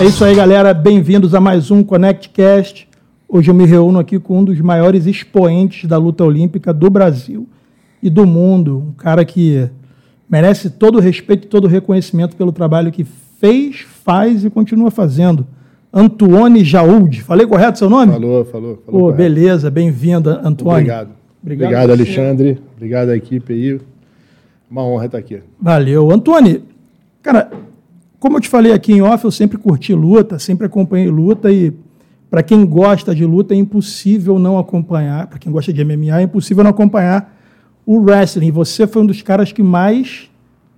É isso aí, galera. Bem-vindos a mais um ConnectCast. Hoje eu me reúno aqui com um dos maiores expoentes da luta olímpica do Brasil e do mundo. Um cara que merece todo o respeito e todo o reconhecimento pelo trabalho que fez, faz e continua fazendo. Antoine Jaúde. Falei correto seu nome? Falou, falou. falou Pô, beleza, bem-vindo, Antoine. Obrigado. Obrigado, Obrigado Alexandre. Obrigado à equipe aí. Uma honra estar aqui. Valeu. Antônio, cara, como eu te falei aqui em off, eu sempre curti luta, sempre acompanhei luta e para quem gosta de luta é impossível não acompanhar, para quem gosta de MMA é impossível não acompanhar o wrestling. Você foi um dos caras que mais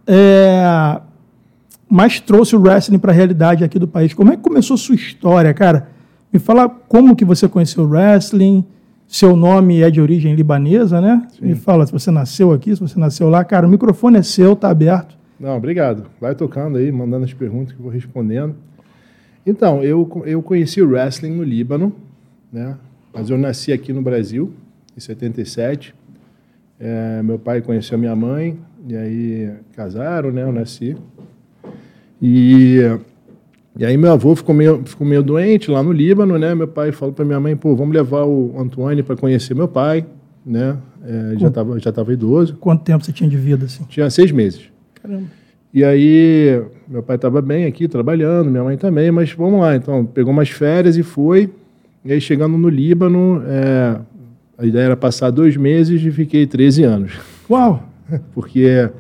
é, mais trouxe o wrestling para a realidade aqui do país. Como é que começou a sua história, cara? Me fala como que você conheceu o wrestling, seu nome é de origem libanesa, né? Sim. Me fala se você nasceu aqui, se você nasceu lá. Cara, o microfone é seu, tá aberto. Não, obrigado. Vai tocando aí, mandando as perguntas que eu vou respondendo. Então, eu, eu conheci o wrestling no Líbano, né? Mas eu nasci aqui no Brasil, em 77. É, meu pai conheceu a minha mãe, e aí casaram, né? Eu nasci. E e aí meu avô ficou meio, ficou meio doente lá no Líbano, né? Meu pai falou para minha mãe, pô, vamos levar o Antônio para conhecer meu pai, né? É, já estava já tava idoso. Quanto tempo você tinha de vida, assim? Tinha seis meses. Caramba. E aí meu pai estava bem aqui, trabalhando, minha mãe também, mas vamos lá. Então, pegou umas férias e foi. E aí, chegando no Líbano, é, a ideia era passar dois meses e fiquei 13 anos. Uau! Porque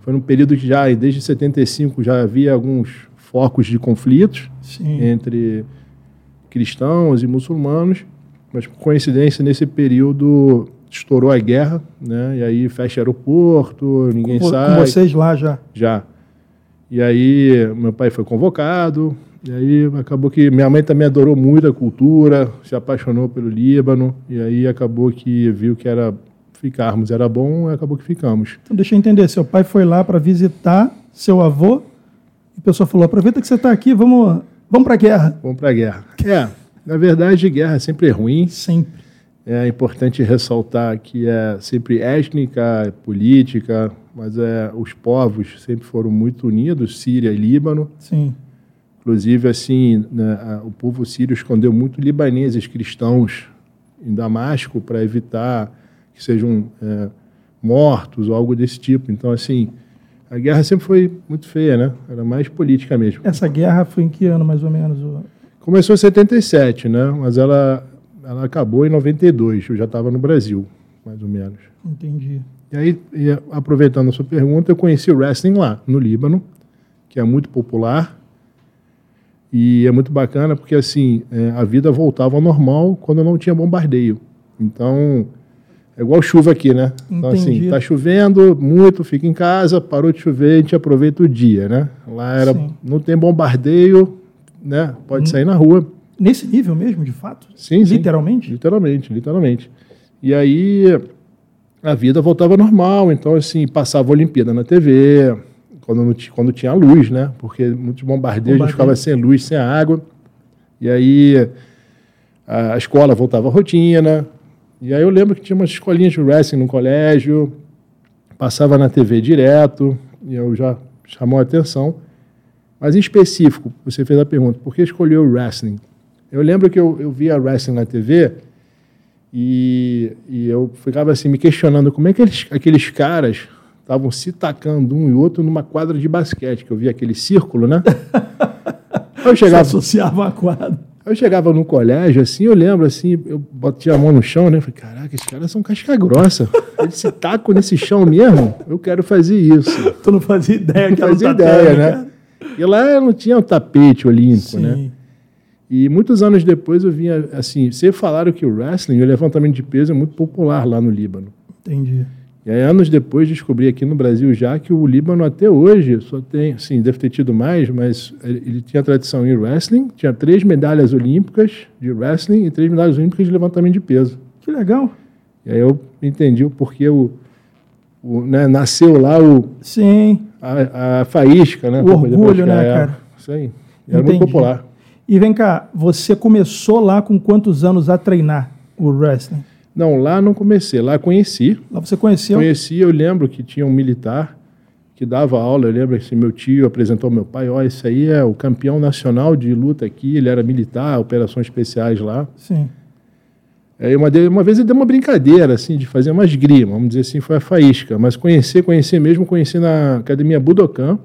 foi num período que já, desde 75, já havia alguns focos de conflitos Sim. entre cristãos e muçulmanos, mas por coincidência nesse período estourou a guerra, né? E aí fecha aeroporto, ninguém com, sai. Com vocês lá já? Já. E aí meu pai foi convocado, e aí acabou que minha mãe também adorou muito a cultura, se apaixonou pelo Líbano, e aí acabou que viu que era ficarmos era bom, e acabou que ficamos. Então deixa eu entender, seu pai foi lá para visitar seu avô e a pessoa falou: aproveita que você está aqui, vamos, vamos para a guerra. Vamos para a guerra. É, na verdade, guerra é sempre ruim. Sempre. É importante ressaltar que é sempre étnica, política, mas é, os povos sempre foram muito unidos, Síria e Líbano. Sim. Inclusive, assim, né, o povo sírio escondeu muito libaneses cristãos em Damasco para evitar que sejam é, mortos ou algo desse tipo. Então, assim, a guerra sempre foi muito feia, né? Era mais política mesmo. Essa guerra foi em que ano, mais ou menos? Começou em 77, né? Mas ela, ela acabou em 92. Eu já estava no Brasil, mais ou menos. Entendi. E aí, e aproveitando a sua pergunta, eu conheci o wrestling lá, no Líbano, que é muito popular. E é muito bacana porque, assim, é, a vida voltava ao normal quando não tinha bombardeio. Então, é igual chuva aqui, né? Então, assim, tá chovendo muito, fica em casa, parou de chover, a gente aproveita o dia, né? Lá era, não tem bombardeio, né? Pode sair na rua. Nesse nível mesmo, de fato? Sim, Literalmente? Sim. Literalmente, literalmente. E aí a vida voltava normal, então, assim, passava a Olimpíada na TV, quando, quando tinha luz, né? Porque muitos bombardeios, Bombardeio. a gente ficava sem luz, sem água. E aí a escola voltava à rotina, e aí eu lembro que tinha umas escolinhas de wrestling no colégio, passava na TV direto, e eu já chamou a atenção. Mas em específico, você fez a pergunta, por que escolheu o wrestling? Eu lembro que eu, eu via wrestling na TV e, e eu ficava assim me questionando como é que eles, aqueles caras estavam se tacando um e outro numa quadra de basquete, que eu via aquele círculo, né? Eu chegava... Você associava a quadra. Eu chegava no colégio, assim, eu lembro, assim, eu batia a mão no chão, né? Falei, caraca, esses caras são casca grossa. Eles se tacam nesse chão mesmo, eu quero fazer isso. Tu não fazia ideia não que fazia ideia, né? E lá não tinha um tapete olímpico, né? Sim. né? E muitos anos depois eu vinha, assim, você falaram que o wrestling, o levantamento de peso é muito popular lá no Líbano. Entendi. E aí, anos depois, descobri aqui no Brasil já que o Líbano até hoje só tem, sim, deve ter tido mais, mas ele tinha tradição em wrestling, tinha três medalhas olímpicas de wrestling e três medalhas olímpicas de levantamento de peso. Que legal. E aí eu entendi o porquê o, o né, nasceu lá o... Sim. A, a faísca, né? O orgulho, né, é, cara? Isso aí. Era entendi. muito popular. E vem cá, você começou lá com quantos anos a treinar o wrestling? Não, lá não comecei. Lá conheci. Lá você conheceu? Conheci, eu lembro que tinha um militar que dava aula. Eu lembro que meu tio apresentou meu pai: ó, oh, esse aí é o campeão nacional de luta aqui. Ele era militar, operações especiais lá. Sim. Aí uma, uma vez ele deu uma brincadeira, assim, de fazer uma esgrima, vamos dizer assim, foi a faísca. Mas conhecer, conhecer mesmo, conheci na Academia Budokan,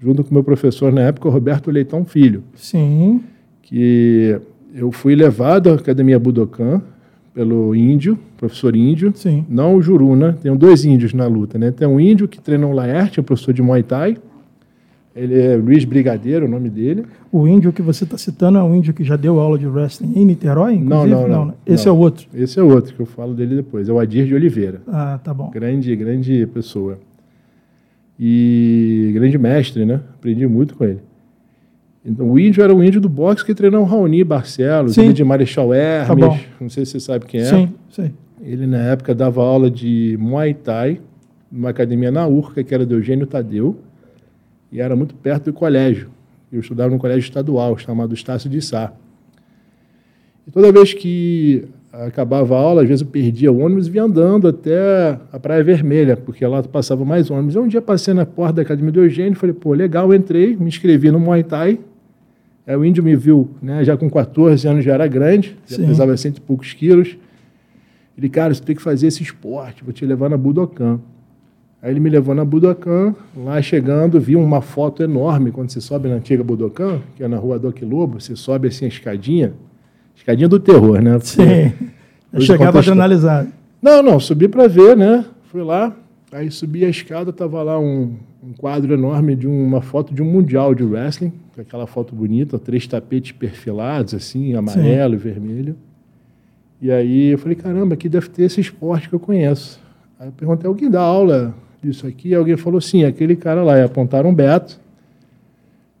junto com meu professor na época, Roberto Leitão Filho. Sim. Que eu fui levado à Academia Budokan pelo índio, professor índio, Sim. não o Juruna. Né? Tem dois índios na luta, né? Tem um índio que treina o Laerte, é professor de Muay Thai, ele é Luiz Brigadeiro, o nome dele. O índio que você está citando é um índio que já deu aula de wrestling em Niterói, inclusive? Não, não, não. não. Esse não. é o outro? Esse é o outro, que eu falo dele depois. É o Adir de Oliveira. Ah, tá bom. Grande, grande pessoa. E grande mestre, né? Aprendi muito com ele. Então, o índio era o índio do boxe que treinou o Raoni Barcelos, ele de Marechal Hermes. Tá não sei se você sabe quem é. Sim, sim. Ele, na época, dava aula de Muay Thai numa academia na Urca, que era do Eugênio Tadeu e era muito perto do colégio. Eu estudava num colégio estadual chamado Estácio de Sá. E toda vez que acabava a aula, às vezes eu perdia o ônibus e vinha andando até a Praia Vermelha, porque lá passava mais ônibus. Um dia passei na porta da Academia do Eugênio, falei, pô, legal, entrei, me inscrevi no Muay Thai. Aí o índio me viu, né, já com 14 anos, já era grande, já Sim. pesava cento e poucos quilos. Ele, cara, você tem que fazer esse esporte, vou te levar na Budokan. Aí ele me levou na Budokan, lá chegando, vi uma foto enorme quando você sobe na antiga Budokan, que é na rua Doc Lobo, você sobe assim a escadinha, escadinha do terror, né? Porque Sim. Eu chegava a analisar. Não, não, subi para ver, né? Fui lá, aí subi a escada, tava lá um, um quadro enorme de uma foto de um mundial de wrestling, aquela foto bonita, três tapetes perfilados assim, amarelo Sim. e vermelho. E aí eu falei, caramba, aqui deve ter esse esporte que eu conheço. Aí eu perguntei, alguém dá aula disso aqui. Alguém falou sim, aquele cara lá. E apontaram o Beto.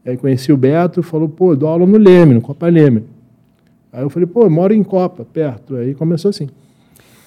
Aí conheci o Beto, falou, pô, dou aula no Leme, no Copa Leme. Aí eu falei, pô, eu moro em Copa, perto. Aí começou assim.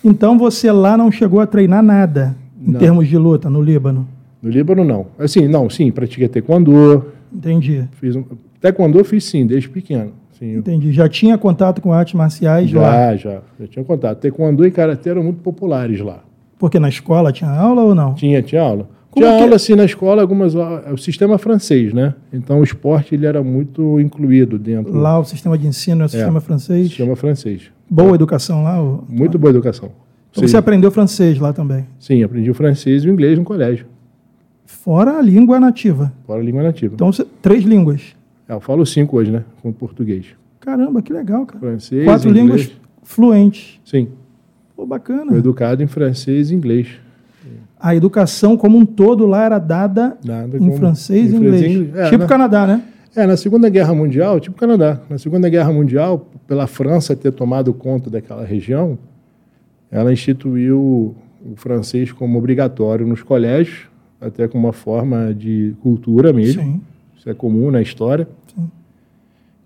Então você lá não chegou a treinar nada em não. termos de luta no Líbano? No Líbano não. Assim, não, sim, pratiquei taekwondo. Entendi. Fiz um... Taekwondo fiz sim, desde pequeno. Sim. Entendi. Já tinha contato com artes marciais já, lá? Já, já. Já tinha contato. Taekwondo e karatê eram muito populares lá. Porque na escola tinha aula ou não? Tinha, tinha aula. Como tinha que... aula, assim, na escola, algumas... O sistema francês, né? Então, o esporte, ele era muito incluído dentro... Lá, o sistema de ensino é o sistema é, francês? Sistema francês. Boa é. educação lá? Ou... Muito boa educação. Então, Sim. você aprendeu francês lá também? Sim, aprendi o francês e o inglês no colégio. Fora a língua nativa? Fora a língua nativa. Então, você... três línguas? É, eu falo cinco hoje, né? Com português. Caramba, que legal, cara. Francês, Quatro inglês. línguas fluentes. Sim. Pô, bacana. Fui educado em francês e inglês a educação como um todo lá era dada em francês e inglês. inglês. É, tipo na, Canadá, né? É, na Segunda Guerra Mundial, tipo Canadá, na Segunda Guerra Mundial, pela França ter tomado conta daquela região, ela instituiu o francês como obrigatório nos colégios, até como uma forma de cultura mesmo. Sim. Isso é comum na história. Sim.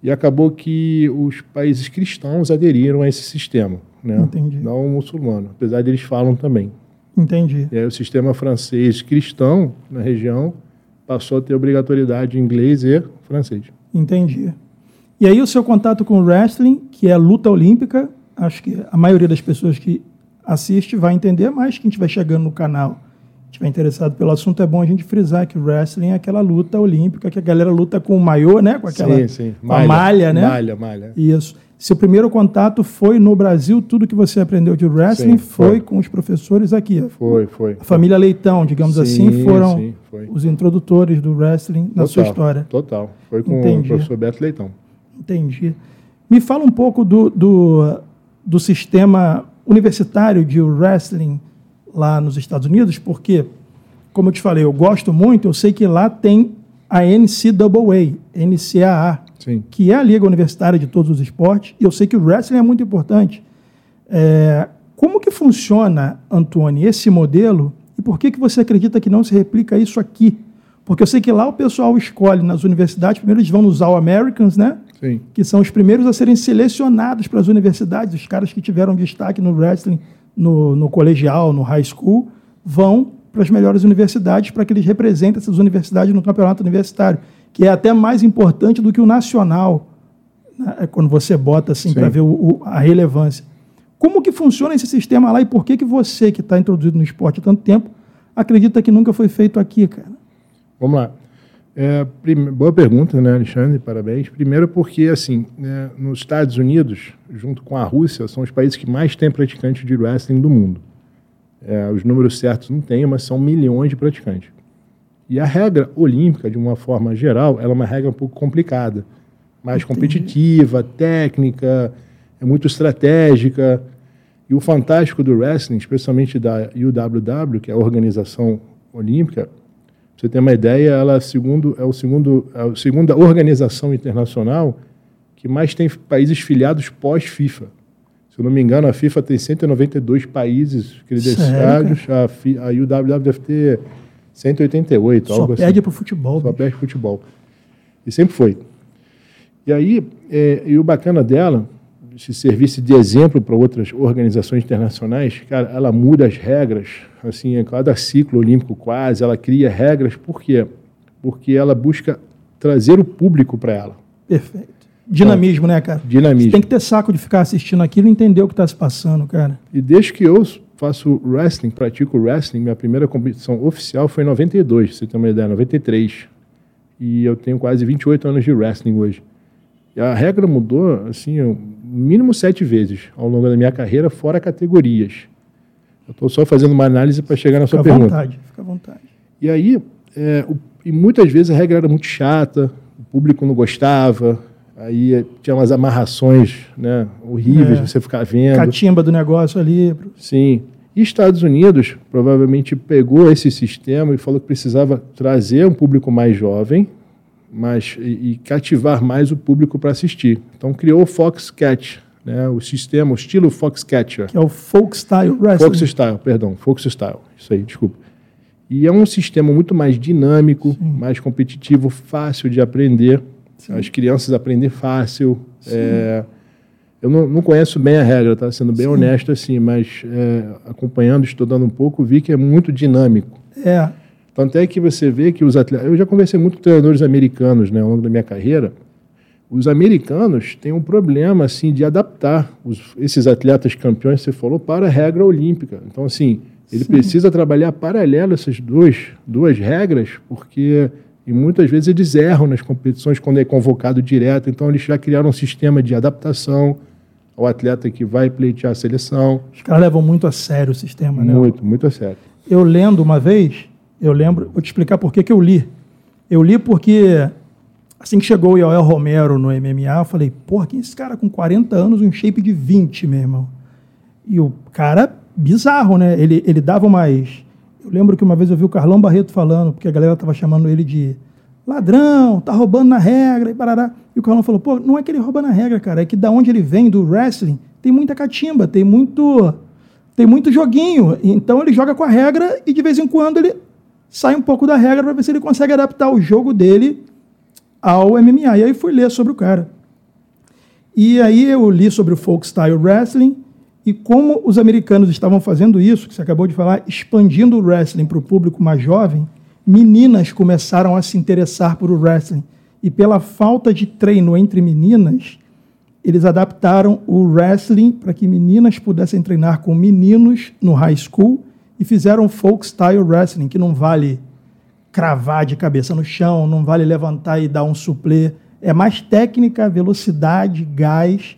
E acabou que os países cristãos aderiram a esse sistema, né? Entendi. não o muçulmano, apesar de eles falam também. Entendi. E aí o sistema francês cristão na região passou a ter obrigatoriedade em inglês e francês. Entendi. E aí o seu contato com o wrestling, que é luta olímpica, acho que a maioria das pessoas que assiste vai entender, mas quem estiver chegando no canal, estiver interessado pelo assunto, é bom a gente frisar que o wrestling é aquela luta olímpica que a galera luta com o maiô, né? Com aquela sim, sim. Malha, a malha, né? Malha, malha. Isso. Seu primeiro contato foi no Brasil, tudo que você aprendeu de wrestling sim, foi. foi. com os professores aqui. Foi, foi. A família Leitão, digamos sim, assim, foram sim, os introdutores do wrestling total, na sua história. Total. Foi com Entendi. o professor Beto Leitão. Entendi. Me fala um pouco do, do, do sistema universitário de wrestling lá nos Estados Unidos, porque, como eu te falei, eu gosto muito, eu sei que lá tem a NCAA, NCAA, Sim. que é a liga universitária de todos os esportes, e eu sei que o wrestling é muito importante. É, como que funciona, Antônio, esse modelo, e por que, que você acredita que não se replica isso aqui? Porque eu sei que lá o pessoal escolhe nas universidades, primeiro eles vão nos All-Americans, né? Sim. Que são os primeiros a serem selecionados para as universidades, os caras que tiveram destaque no wrestling, no, no colegial, no high school, vão para as melhores universidades para que eles representem essas universidades no campeonato universitário que é até mais importante do que o nacional, né? É quando você bota assim para ver o, o, a relevância. Como que funciona esse sistema lá e por que, que você, que está introduzido no esporte há tanto tempo, acredita que nunca foi feito aqui, cara? Vamos lá. É, boa pergunta, né, Alexandre? Parabéns. Primeiro porque, assim, né, nos Estados Unidos, junto com a Rússia, são os países que mais têm praticantes de wrestling do mundo. É, os números certos não tem, mas são milhões de praticantes. E a regra olímpica, de uma forma geral, ela é uma regra um pouco complicada. Mais Entendi. competitiva, técnica, é muito estratégica. E o fantástico do wrestling, especialmente da UWW, que é a organização olímpica, você ter uma ideia, ela segundo, é, o segundo, é a segunda organização internacional que mais tem países filiados pós-FIFA. Se eu não me engano, a FIFA tem 192 países credenciados, a, a UWW deve ter 188. Só perde assim. para o futebol. Só perde futebol. E sempre foi. E aí, é, e o bacana dela se servisse de exemplo para outras organizações internacionais, cara, ela muda as regras, assim, a cada ciclo olímpico quase, ela cria regras, por quê? Porque ela busca trazer o público para ela. Perfeito. Dinamismo, então, né, cara? Dinamismo. Você tem que ter saco de ficar assistindo aquilo e entender o que está se passando, cara. E desde que eu faço wrestling, pratico wrestling, minha primeira competição oficial foi em 92, você tem uma ideia, 93. E eu tenho quase 28 anos de wrestling hoje. E a regra mudou, assim, mínimo sete vezes ao longo da minha carreira, fora categorias. Eu estou só fazendo uma análise para chegar na sua fica pergunta. Fica à vontade, fica à vontade. E aí, é, o, e muitas vezes a regra era muito chata, o público não gostava, aí tinha umas amarrações né, horríveis, é, você ficar vendo. Catimba do negócio ali. Sim. E Estados Unidos provavelmente pegou esse sistema e falou que precisava trazer um público mais jovem, mas e, e cativar mais o público para assistir. Então criou o Foxcatch, né, o sistema, o estilo Foxcatcher. Que é o Folk Style Wrestling. Folk Style, perdão, Folk Style, isso aí, desculpa. E é um sistema muito mais dinâmico, Sim. mais competitivo, fácil de aprender. Sim. As crianças aprendem fácil. É, eu não, não, conheço bem a regra, tá? Sendo bem Sim. honesto assim, mas é, acompanhando, estudando um pouco, vi que é muito dinâmico. É. Tanto é que você vê que os atletas. Eu já conversei muito com treinadores americanos né, ao longo da minha carreira. Os americanos têm um problema assim de adaptar os, esses atletas campeões, você falou, para a regra olímpica. Então, assim, ele Sim. precisa trabalhar paralelo essas duas, duas regras, porque e muitas vezes eles erram nas competições quando é convocado direto. Então, eles já criaram um sistema de adaptação ao atleta que vai pleitear a seleção. Os caras levam muito a sério o sistema, né? Muito, muito a sério. Eu lendo uma vez, eu lembro, vou te explicar por que, que eu li. Eu li porque, assim que chegou o Yoel Romero no MMA, eu falei, porra, quem é esse cara com 40 anos, um shape de 20, meu irmão? E o cara, bizarro, né? Ele, ele dava mais. Eu lembro que uma vez eu vi o Carlão Barreto falando, porque a galera estava chamando ele de ladrão, tá roubando na regra, e parará. E o Carlão falou, pô, não é que ele rouba na regra, cara, é que da onde ele vem, do wrestling, tem muita catimba, tem muito tem muito joguinho. Então ele joga com a regra e de vez em quando ele sai um pouco da regra para ver se ele consegue adaptar o jogo dele ao MMA. E aí fui ler sobre o cara. E aí eu li sobre o folk style wrestling e como os americanos estavam fazendo isso, que você acabou de falar, expandindo o wrestling para o público mais jovem, meninas começaram a se interessar por o wrestling. E pela falta de treino entre meninas, eles adaptaram o wrestling para que meninas pudessem treinar com meninos no high school e fizeram folk style wrestling, que não vale cravar de cabeça no chão, não vale levantar e dar um suplê. É mais técnica, velocidade, gás.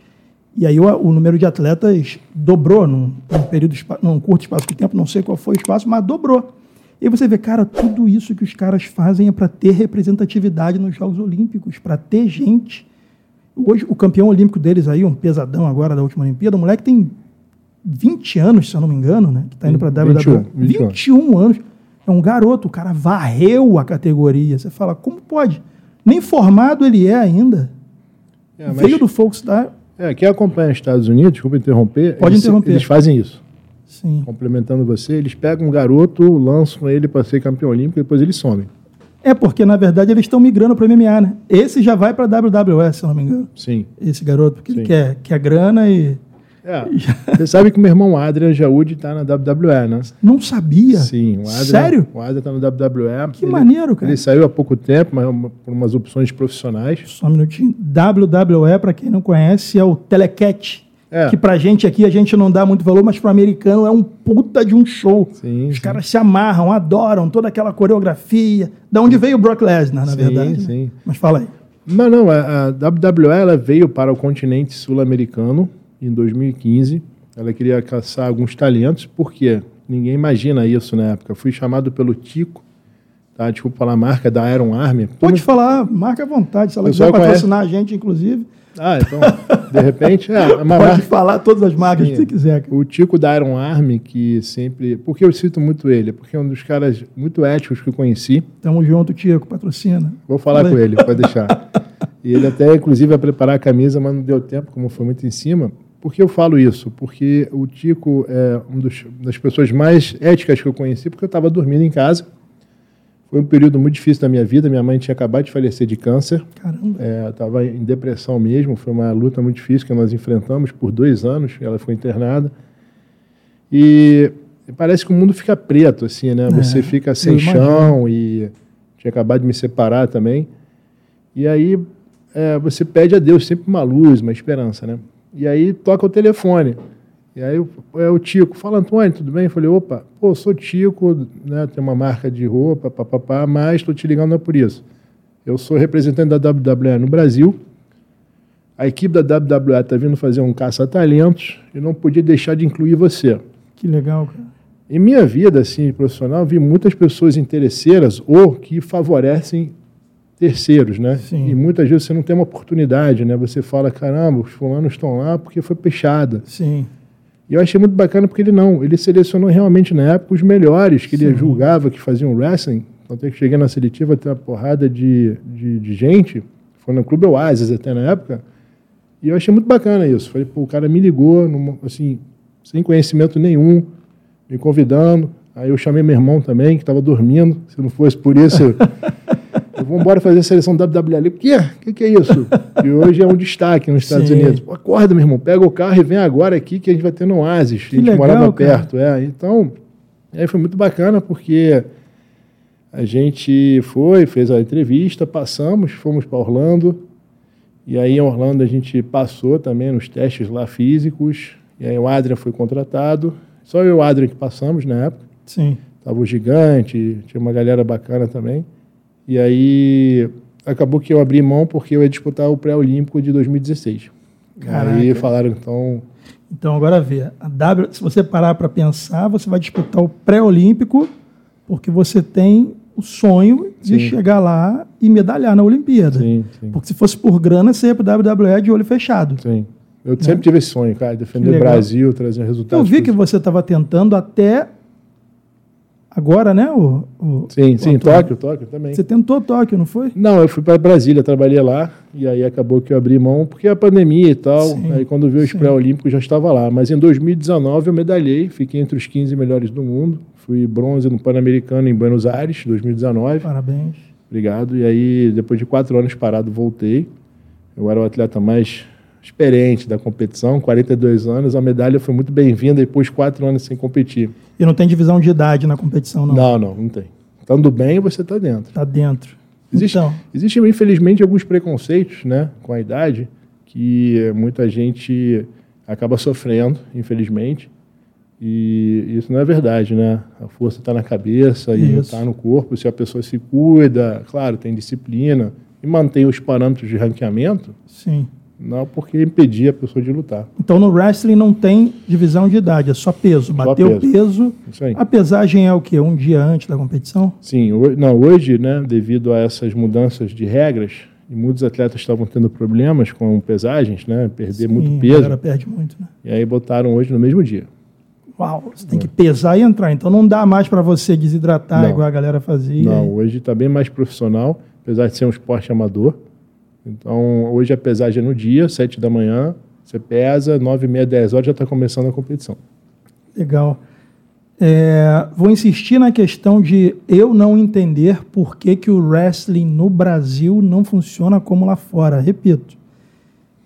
E aí o, o número de atletas dobrou num, num, período, num curto espaço de tempo, não sei qual foi o espaço, mas dobrou. E aí você vê, cara, tudo isso que os caras fazem é para ter representatividade nos Jogos Olímpicos, para ter gente. Hoje, o campeão olímpico deles aí, um pesadão agora da última Olimpíada, o moleque tem 20 anos, se eu não me engano, né? Que está indo para a WWE. 21, 21 anos. É um garoto, o cara varreu a categoria. Você fala, como pode? Nem formado ele é ainda. É. Veio do Folkstar. É, quem acompanha os Estados Unidos, desculpa interromper. Pode eles, interromper. Eles fazem isso. Sim. Complementando você, eles pegam um garoto, lançam ele para ser campeão olímpico e depois eles somem. É porque, na verdade, eles estão migrando para o MMA, né? Esse já vai para a WWE, se não me engano. Sim. Esse garoto, porque Sim. ele quer, quer grana e é. Você sabe que meu irmão Adrian Jaúde está na WWE, né? Não sabia. Sim. O Adrian, Sério? O Adrian está na WWE. Que ele, maneiro, cara. Ele saiu há pouco tempo, mas por umas opções profissionais. Só um minutinho. WWE, para quem não conhece, é o Telecat. É. Que pra gente aqui a gente não dá muito valor, mas pro americano é um puta de um show. Sim, Os sim. caras se amarram, adoram toda aquela coreografia. Da onde veio o Brock Lesnar, na Sim, verdade. né? sim. Mas fala aí. Não, não, a, a WWE veio para o continente sul-americano em 2015. Ela queria caçar alguns talentos, porque ninguém imagina isso na época. Fui chamado pelo Tico, tá? Desculpa falar a marca da Iron Army. Pode falar, marca à vontade. Se ela quiser patrocinar a gente, inclusive, Ah, então, de repente, é uma pode marca. falar todas as marcas Sim. que você quiser. O Tico da Iron Army, que sempre. Por que eu cito muito ele? Porque é um dos caras muito éticos que eu conheci. Tamo junto, Tico, patrocina. Vou falar Fala com ele, pode deixar. E ele até, inclusive, vai preparar a camisa, mas não deu tempo, como foi muito em cima. Por que eu falo isso? Porque o Tico é uma das pessoas mais éticas que eu conheci, porque eu estava dormindo em casa. Foi um período muito difícil da minha vida. Minha mãe tinha acabado de falecer de câncer. Caramba. Estava em depressão mesmo. Foi uma luta muito difícil que nós enfrentamos por dois anos. Ela foi internada. E parece que o mundo fica preto, assim, né? Você É, fica eu sem chão e tinha acabado de me separar também. E aí é, você pede a Deus sempre uma luz, uma esperança, né? E aí toca o telefone. E aí é o Tico, fala Antônio, tudo bem? Eu falei, opa, pô, sou Tico, né? Tem uma marca de roupa, papapá, mas estou te ligando não é por isso. Eu sou representante da WWE no Brasil. A equipe da WWE está vindo fazer um caça-talentos e não podia deixar de incluir você. Que legal, cara. Em minha vida, assim, profissional, vi muitas pessoas interesseiras ou que favorecem terceiros, né? Sim. E muitas vezes você não tem uma oportunidade, né? Você fala, caramba, os fulanos estão lá porque foi peixada. Sim. E eu achei muito bacana porque ele não, ele selecionou realmente na época os melhores que ele Sim. julgava que faziam wrestling. Até que cheguei na seletiva, tem uma porrada de, de, de gente, foi no Clube Oasis até na época, e eu achei muito bacana isso. Falei, pô, o cara me ligou, numa- assim, sem conhecimento nenhum, me convidando. Aí eu chamei meu irmão também, que estava dormindo. Se não fosse por isso, vou embora fazer a seleção WWE. O quê? O que, que é isso? E hoje é um destaque nos Estados Sim. Unidos. Pô, acorda, meu irmão, pega o carro e vem agora aqui que a gente vai ter no Oasis. Que a gente legal, morava cara. perto. É. Então, aí foi muito bacana porque a gente foi, fez a entrevista, passamos, fomos para Orlando. E aí em Orlando a gente passou também nos testes lá físicos. E aí o Adrian foi contratado. Só eu e o Adrian que passamos na época. Sim. Tava o Gigante, tinha uma galera bacana também. E aí acabou que eu abri mão porque eu ia disputar o pré-olímpico de 2016. Aí Caraca. falaram, então, Então agora vê, a W, se você parar para pensar, você vai disputar o pré-olímpico porque você tem o sonho de Sim. chegar lá e medalhar na Olimpíada. sim, sim, Porque se fosse por grana, você ia para WWE de olho fechado. sim. Eu sempre tive esse sonho, cara, defender o. Brasil, trazer resultados. Eu vi que você estava tentando até agora, né? O, o- Sim, o sim, Antônio? Tóquio, Tóquio também. Você tentou Tóquio, não foi? Não, eu fui para Brasília, trabalhei lá, e aí acabou que eu abri mão, porque a pandemia e tal, Sim, aí quando veio os pré-olímpicos já estava lá. Mas em 2019 eu medalhei, fiquei entre os 15 melhores do mundo, fui bronze no Pan-Americano em Buenos Aires, 2019, Parabéns. obrigado. E aí, depois de quatro anos parado, voltei. Eu era o atleta mais experiente da competição, 42 anos, a medalha foi muito bem-vinda depois de quatro anos sem competir. E não tem divisão de idade na competição, não. Não, não, não tem. Estando bem, você está dentro. Tá dentro. Existe, Então, Existem, infelizmente, alguns preconceitos né, com a idade que muita gente acaba sofrendo, infelizmente. E isso não é verdade, né? A força está na cabeça e está no corpo. Se a pessoa se cuida, claro, tem disciplina e mantém os parâmetros de ranqueamento, sim. Não há por que impedir a pessoa de lutar. Então no wrestling não tem divisão de idade, é só peso. Bateu o peso. peso. Isso aí. A pesagem é o quê? Um dia antes da competição? Sim, ho- não, hoje, né, devido a essas mudanças de regras, e muitos atletas estavam tendo problemas com pesagens, né, perder muito Sim, A peso, galera perde muito, né? e aí botaram hoje no mesmo dia. Uau, você tem que pesar e entrar. Então não dá mais para você desidratar Não. igual a galera fazia. Não, hoje está bem mais profissional, apesar de ser um esporte amador. Então, hoje a pesagem é no dia, 7 da manhã, você pesa, 9 e meia, 10 horas já está começando a competição. Legal. É, vou insistir na questão de eu não entender por que, que o wrestling no Brasil não funciona como lá fora. Repito,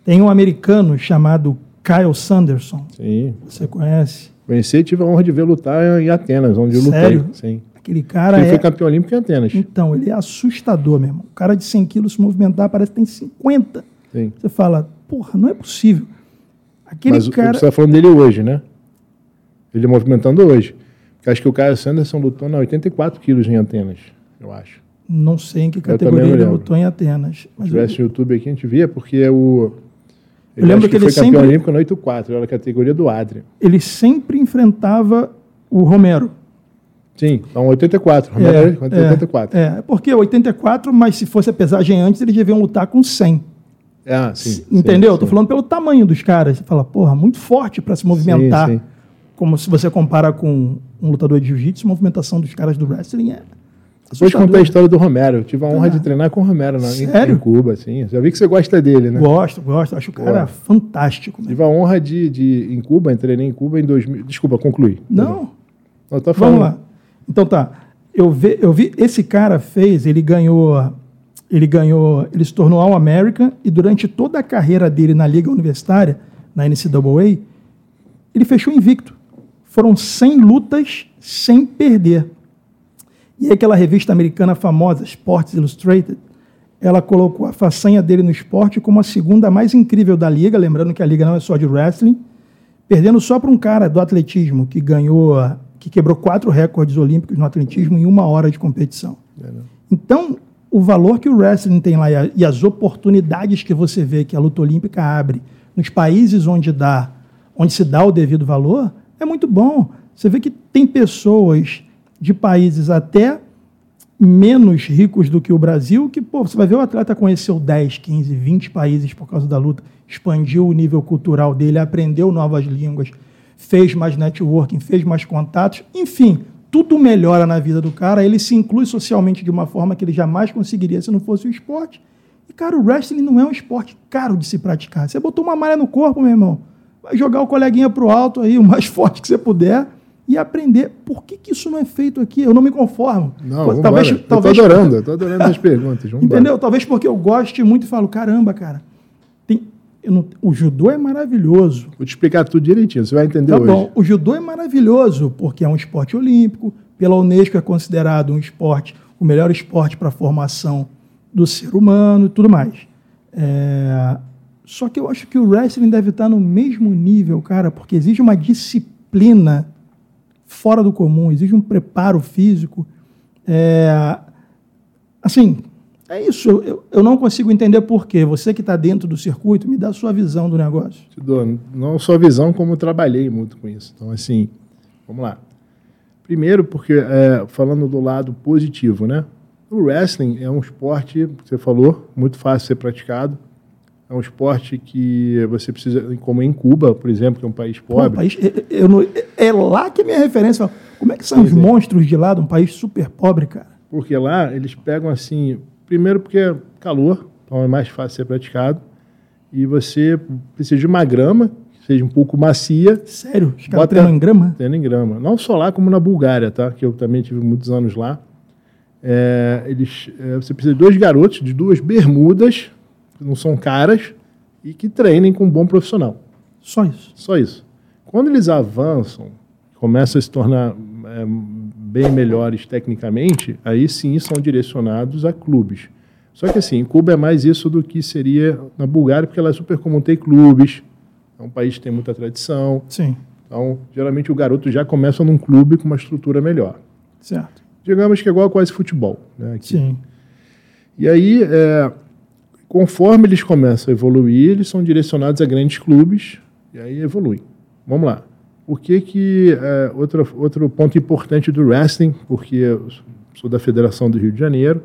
tem um americano chamado Kyle Sanderson. Sim. Você conhece? Conheci e tive a honra de ver lutar em Atenas, onde eu Sério? lutei. Sim. Aquele cara Ele é. foi campeão olímpico em Atenas. Então, ele é assustador mesmo. O cara de 100 quilos se movimentar parece que tem 50. Sim. Você fala, porra, não é possível. Aquele Mas cara... você está falando dele hoje, né? Ele movimentando hoje. Porque acho que o Caio Sanderson lutou na 84 quilos em Atenas, eu acho. Não sei em que categoria ele lutou em Atenas. Se tivesse no YouTube aqui, a gente via, porque é o. Ele eu lembro que, que ele foi campeão olímpico no 84, era a categoria do Adrian. Ele sempre enfrentava o Romero. Sim, então 84. Romero é, 84. É, é, porque 84, mas se fosse a pesagem antes, eles deviam lutar com 100. Ah, sim. Entendeu? Sim, Estou falando pelo tamanho dos caras. Você fala, porra, muito forte para se movimentar. Sim, sim. Como se você compara com um lutador de jiu-jitsu, a movimentação dos caras do wrestling é. Depois contar a história do Romero. Eu tive a honra de treinar com o Romero na, Sério? em Cuba, assim. Já vi que você gosta dele, né? Gosto, gosto. Acho o cara fantástico. Né? Tive a honra de, de em Cuba, treinei em Cuba em 2000. Desculpa, concluí. Não. Eu tô falando. Vamos lá. Então tá. Eu vi, eu vi, esse cara fez, ele ganhou ele ganhou, ele se tornou All American e durante toda a carreira dele na liga universitária, na NCAA, ele fechou invicto. Foram 100 lutas sem perder. E aquela revista americana famosa, Sports Illustrated, ela colocou a façanha dele no esporte como a segunda mais incrível da liga, lembrando que a liga não é só de wrestling, perdendo só para um cara do atletismo que ganhou, que quebrou quatro recordes olímpicos no atletismo em uma hora de competição. É, então, o valor que o wrestling tem lá e as oportunidades que você vê que a luta olímpica abre nos países onde dá, onde se dá o devido valor, é muito bom. Você vê que tem pessoas de países até menos ricos do que o Brasil, que pô, você vai ver o atleta conheceu 10, 15, 20 países por causa da luta, expandiu o nível cultural dele, aprendeu novas línguas, fez mais networking, fez mais contatos, enfim, tudo melhora na vida do cara, ele se inclui socialmente de uma forma que ele jamais conseguiria se não fosse o esporte. E, cara, o wrestling não é um esporte caro de se praticar. Você botou uma malha no corpo, meu irmão, vai jogar o coleguinha pro alto aí, o mais forte que você puder, e aprender por que, que isso não é feito aqui. Eu não me conformo. Não, Pô, talvez, eu talvez, tô adorando, eu tô adorando as perguntas. Entendeu? Talvez porque eu goste muito e falo, caramba, cara, não, o judô é maravilhoso. Vou te explicar tudo direitinho, você vai entender tá hoje. Bom, o judô é maravilhoso porque é um esporte olímpico, pela Unesco é considerado um esporte, o melhor esporte para a formação do ser humano e tudo mais. É... Só que eu acho que o wrestling deve estar no mesmo nível, cara, porque exige uma disciplina fora do comum, exige um preparo físico. É... Assim, é isso, eu, eu não consigo entender por quê. Você que está dentro do circuito, me dá a sua visão do negócio. Te dou, não só a visão, como trabalhei muito com isso. Então, assim, vamos lá. Primeiro, porque, é, falando do lado positivo, né? O wrestling é um esporte, você falou, muito fácil de ser praticado. É um esporte que você precisa, como em Cuba, por exemplo, que é um país pobre. Pô, país, eu, eu, é lá que é a minha referência. Como é que são Sim, os monstros de lá, de um país super pobre, cara? Porque lá eles pegam assim, Primeiro porque é calor, então é mais fácil ser praticado. E você precisa de uma grama, que seja um pouco macia. Sério? Os caras treinam em grama? Treinam em grama. Não só lá, como na Bulgária, tá? Que eu também tive muitos anos lá. É, eles, é, você precisa de dois garotos, de duas bermudas, que não são caras, e que treinem com um bom profissional. Só isso? Só isso. Quando eles avançam, começam a se tornar é, bem melhores tecnicamente, aí sim são direcionados a clubes. Só que assim, em Cuba é mais isso do que seria na Bulgária, porque ela é super comum ter clubes, é um país que tem muita tradição. Sim. Então, geralmente o garoto já começa num clube com uma estrutura melhor. Certo. Digamos que é igual a quase futebol. Né, aqui. Sim. E aí, é, conforme eles começam a evoluir, eles são direcionados a grandes clubes e aí evoluem. Vamos lá. O que que é, outro outro ponto importante do wrestling, porque eu sou da Federação do Rio de Janeiro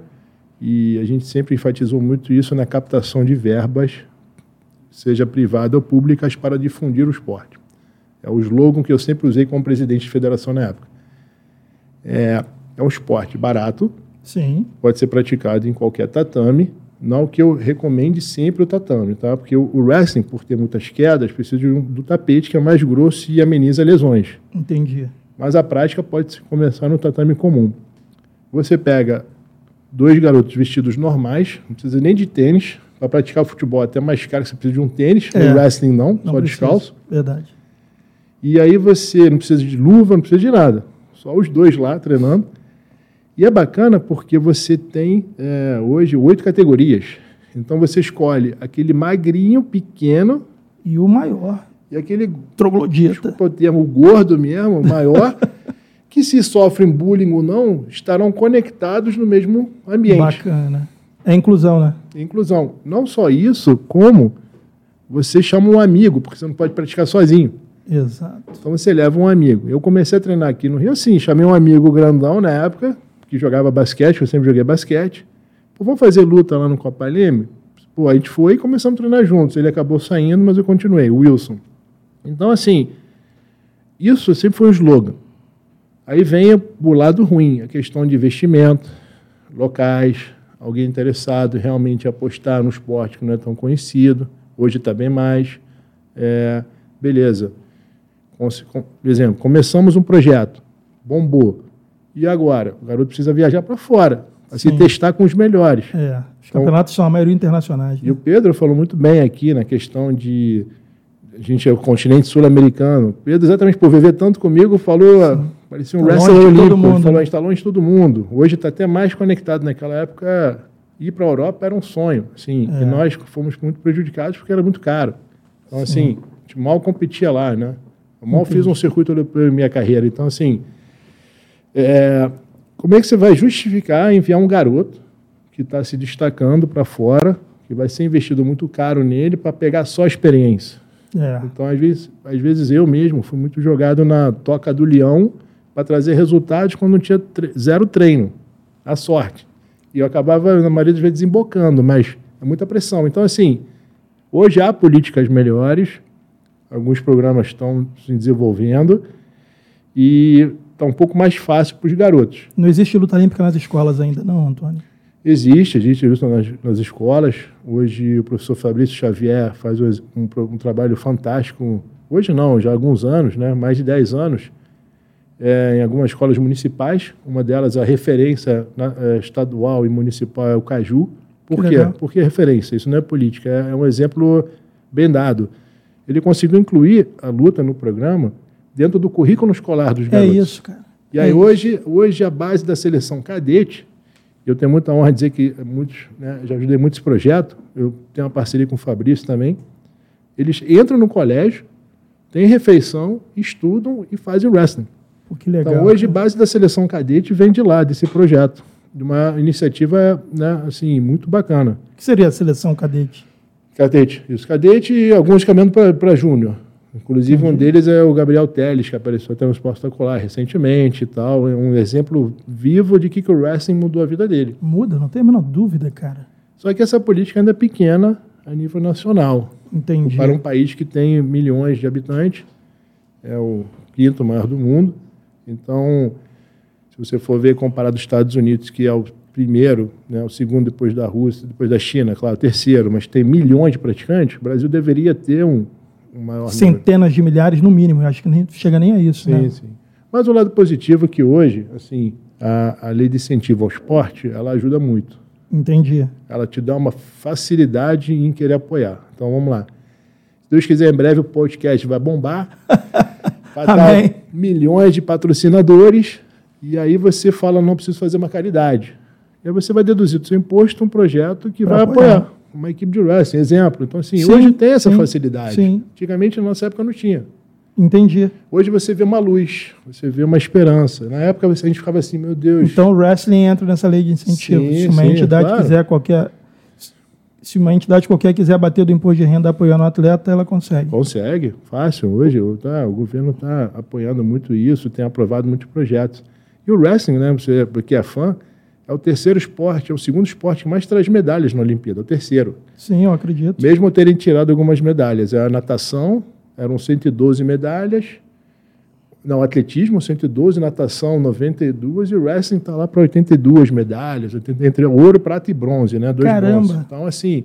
e a gente sempre enfatizou muito isso na captação de verbas, seja privada ou públicas, para difundir o esporte. É o slogan que eu sempre usei como presidente de federação na época. É, é um esporte barato, Sim. pode ser praticado em qualquer tatame, não que eu recomende sempre o tatame, tá? Porque o, o wrestling, por ter muitas quedas, precisa um, do tapete que é mais grosso e ameniza lesões. Entendi. Mas a prática pode começar no tatame comum. Você pega dois garotos vestidos normais, não precisa nem de tênis, para praticar o futebol até mais caro que você precisa de um tênis, é. no wrestling não, não só descalço. Verdade. E aí você não precisa de luva, não precisa de nada. Só os dois lá treinando. E é bacana porque você tem é, hoje oito categorias. Então você escolhe aquele magrinho, pequeno. E o maior. e aquele troglodita, desculpa o termo gordo mesmo, maior, que se sofrem bullying ou não, estarão conectados no mesmo ambiente. Bacana. É inclusão, né? Inclusão. Não só isso, como você chama um amigo, porque você não pode praticar sozinho. Exato. Então você leva um amigo. Eu comecei a treinar aqui no Rio assim, chamei um amigo grandão na época, que jogava basquete, eu sempre joguei basquete. Pô, vamos fazer luta lá no Copa Leme? Pô, a gente foi e começamos a treinar juntos. Ele acabou saindo, mas eu continuei, Wilson. Então, assim, isso sempre foi um slogan. Aí vem o lado ruim, a questão de investimento, locais, alguém interessado realmente em apostar no esporte que não é tão conhecido, hoje está bem mais. É, beleza. Por exemplo, começamos um projeto, bombou. E agora? O garoto precisa viajar para fora, para se testar com os melhores. É, os então, campeonatos são a maioria internacionais. Né? E o Pedro falou muito bem aqui na questão de. A gente é o continente sul-americano. Pedro, exatamente por viver tanto comigo, falou. Sim. Parecia um tá wrestler olímpico. Mundo, falou, a gente está longe de todo mundo. Hoje está até mais conectado. Naquela época, ir para a Europa era um sonho. Assim, é. E nós fomos muito prejudicados porque era muito caro. Então, Sim. assim, a gente mal competia lá, né? Eu mal Entendi. fiz um circuito europeu em minha carreira. Então, assim, é, como é que você vai justificar enviar um garoto que está se destacando para fora, que vai ser investido muito caro nele para pegar só experiência? É. Então, às vezes, às vezes eu mesmo fui muito jogado na toca do leão para trazer resultados quando não tinha tre zero treino, a sorte. E eu acabava, na maioria das vezes, desembocando, mas é muita pressão. Então, assim, hoje há políticas melhores, alguns programas estão se desenvolvendo e está um pouco mais fácil para os garotos. Não existe luta olímpica nas escolas ainda, não, Antônio? Existe, existe luta nas, nas escolas. Hoje o professor Fabrício Xavier faz um, um, trabalho fantástico. Hoje não, já há alguns anos, né? mais de 10 anos, é, em algumas escolas municipais. Uma delas, a referência na, é, estadual e municipal é o Caju. Por que quê? Legal. Porque é referência, isso não é política, é, é um exemplo bem dado. Ele conseguiu incluir a luta no programa dentro do currículo escolar dos é garotos. É isso, cara. E aí, é hoje, hoje, a base da seleção cadete, eu tenho muita honra de dizer que muitos, né, já ajudei muito esse projeto, eu tenho uma parceria com o Fabrício também. Eles entram no colégio, têm refeição, estudam e fazem wrestling. Pô, que legal. Então, hoje, base da seleção cadete vem de lá, desse projeto. De uma iniciativa né, assim, muito bacana. O que seria a seleção cadete? Cadete, isso. Cadete e alguns caminhando para júnior. Inclusive, um deles é o Gabriel Teles, que apareceu até no Esporte Espetacular recentemente e tal. É um exemplo vivo de que, que o wrestling mudou a vida dele. Muda, não tem a menor dúvida, cara. Só que essa política ainda é pequena a nível nacional. Entendi. Para um país que tem milhões de habitantes, é o quinto maior do mundo. Então, se você for ver comparado aos Estados Unidos, que é o primeiro, né, o segundo depois da Rússia, depois da China, claro, o terceiro, mas tem milhões de praticantes, o Brasil deveria ter um maior Centenas número. de milhares no mínimo, acho que nem chega nem a isso. Sim, né? sim. Mas o lado positivo é que hoje, assim, a, a lei de incentivo ao esporte, ela ajuda muito. Entendi. Ela te dá uma facilidade em querer apoiar. Então vamos lá. Se Deus quiser, em breve o podcast vai bombar. vai dar milhões de patrocinadores. E aí você fala, não preciso fazer uma caridade. E aí você vai deduzir do seu imposto um projeto que pra vai apoiar. apoiar uma equipe de wrestling, exemplo. Então, assim, sim, hoje tem essa sim, facilidade. Sim. Antigamente, na nossa época, não tinha. Entendi. Hoje você vê uma luz, você vê uma esperança. Na época a gente ficava assim, meu Deus. Então o wrestling entra nessa lei de incentivo. Sim, se uma sim, entidade claro. quiser qualquer. Se uma entidade qualquer quiser bater do imposto de renda apoiando o atleta, ela consegue. Consegue, fácil. Hoje tá, o governo está apoiando muito isso, tem aprovado muitos projetos. E o wrestling, né? Você que é fã, é o terceiro esporte, é o segundo esporte que mais traz medalhas na Olimpíada, é o terceiro. Sim, eu acredito. Mesmo terem tirado algumas medalhas. É a natação, eram 112 medalhas. Não, atletismo, 112, natação, 92, e o wrestling está lá para 82 medalhas, entre ouro, prata e bronze, né? Dois Caramba! Bronze. Então, assim.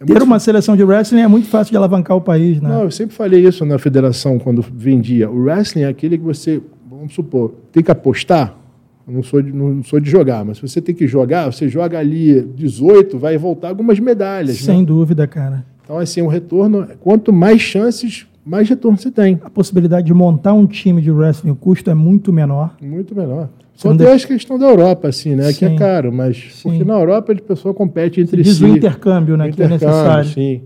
É Ter uma seleção de wrestling é muito fácil de alavancar o país, né? Não, eu sempre falei isso na federação quando vendia. O wrestling é aquele que você, vamos supor, tem que apostar não sou, de, não sou de jogar, mas se você tem que jogar, você joga ali 18, vai voltar algumas medalhas. Sem né? dúvida, cara. Então, assim, um retorno, quanto mais chances, mais retorno você tem. A possibilidade de montar um time de wrestling, o custo é muito menor. Muito menor. Só tem deve... a questão da Europa, assim, né? Sim. Que é caro, mas sim. porque na Europa a pessoa compete entre Diz si. o intercâmbio, né? O intercâmbio, que é necessário. Sim.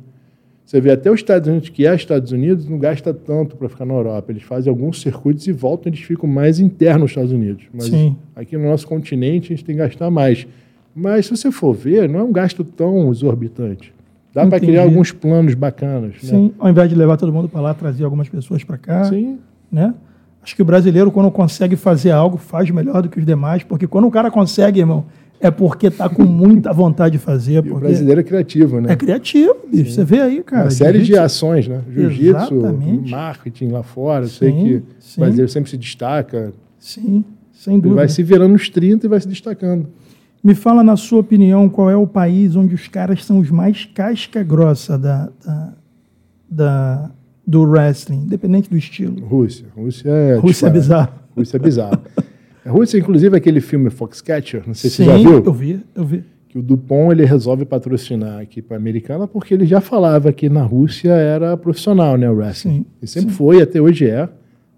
Você vê até os Estados Unidos, que é Estados Unidos, não gasta tanto para ficar na Europa. Eles fazem alguns circuitos e voltam, eles ficam mais internos nos Estados Unidos. Mas Sim. aqui no nosso continente a gente tem que gastar mais. Mas se você for ver, não é um gasto tão exorbitante. Dá para criar alguns planos bacanas. Né? Sim, ao invés de levar todo mundo para lá, trazer algumas pessoas para cá. Sim. né? Acho que o brasileiro, quando consegue fazer algo, faz melhor do que os demais, porque quando o cara consegue, irmão, é porque tá com muita vontade de fazer. O brasileiro é criativo, né? é criativo, bicho. Você vê aí, cara. Uma série de ações, né? Jiu-jitsu, marketing lá fora. Eu sei Sim, que sim. o brasileiro sempre se destaca. Sim, sem Ele dúvida. vai se virando nos 30 e vai se destacando. Me fala, na sua opinião, qual é o país onde os caras são os mais casca grossa da, da, da- do wrestling, independente do estilo. Rússia. Rússia é. Rússia é disparado. bizarro. Rússia é bizarro. A Rússia, inclusive, aquele filme Foxcatcher, não sei se Sim, você já viu. eu vi, eu vi. que o Dupont ele resolve patrocinar aqui para a americana porque ele já falava que na Rússia era profissional, né, o wrestling. Sim, E sempre foi, até hoje é.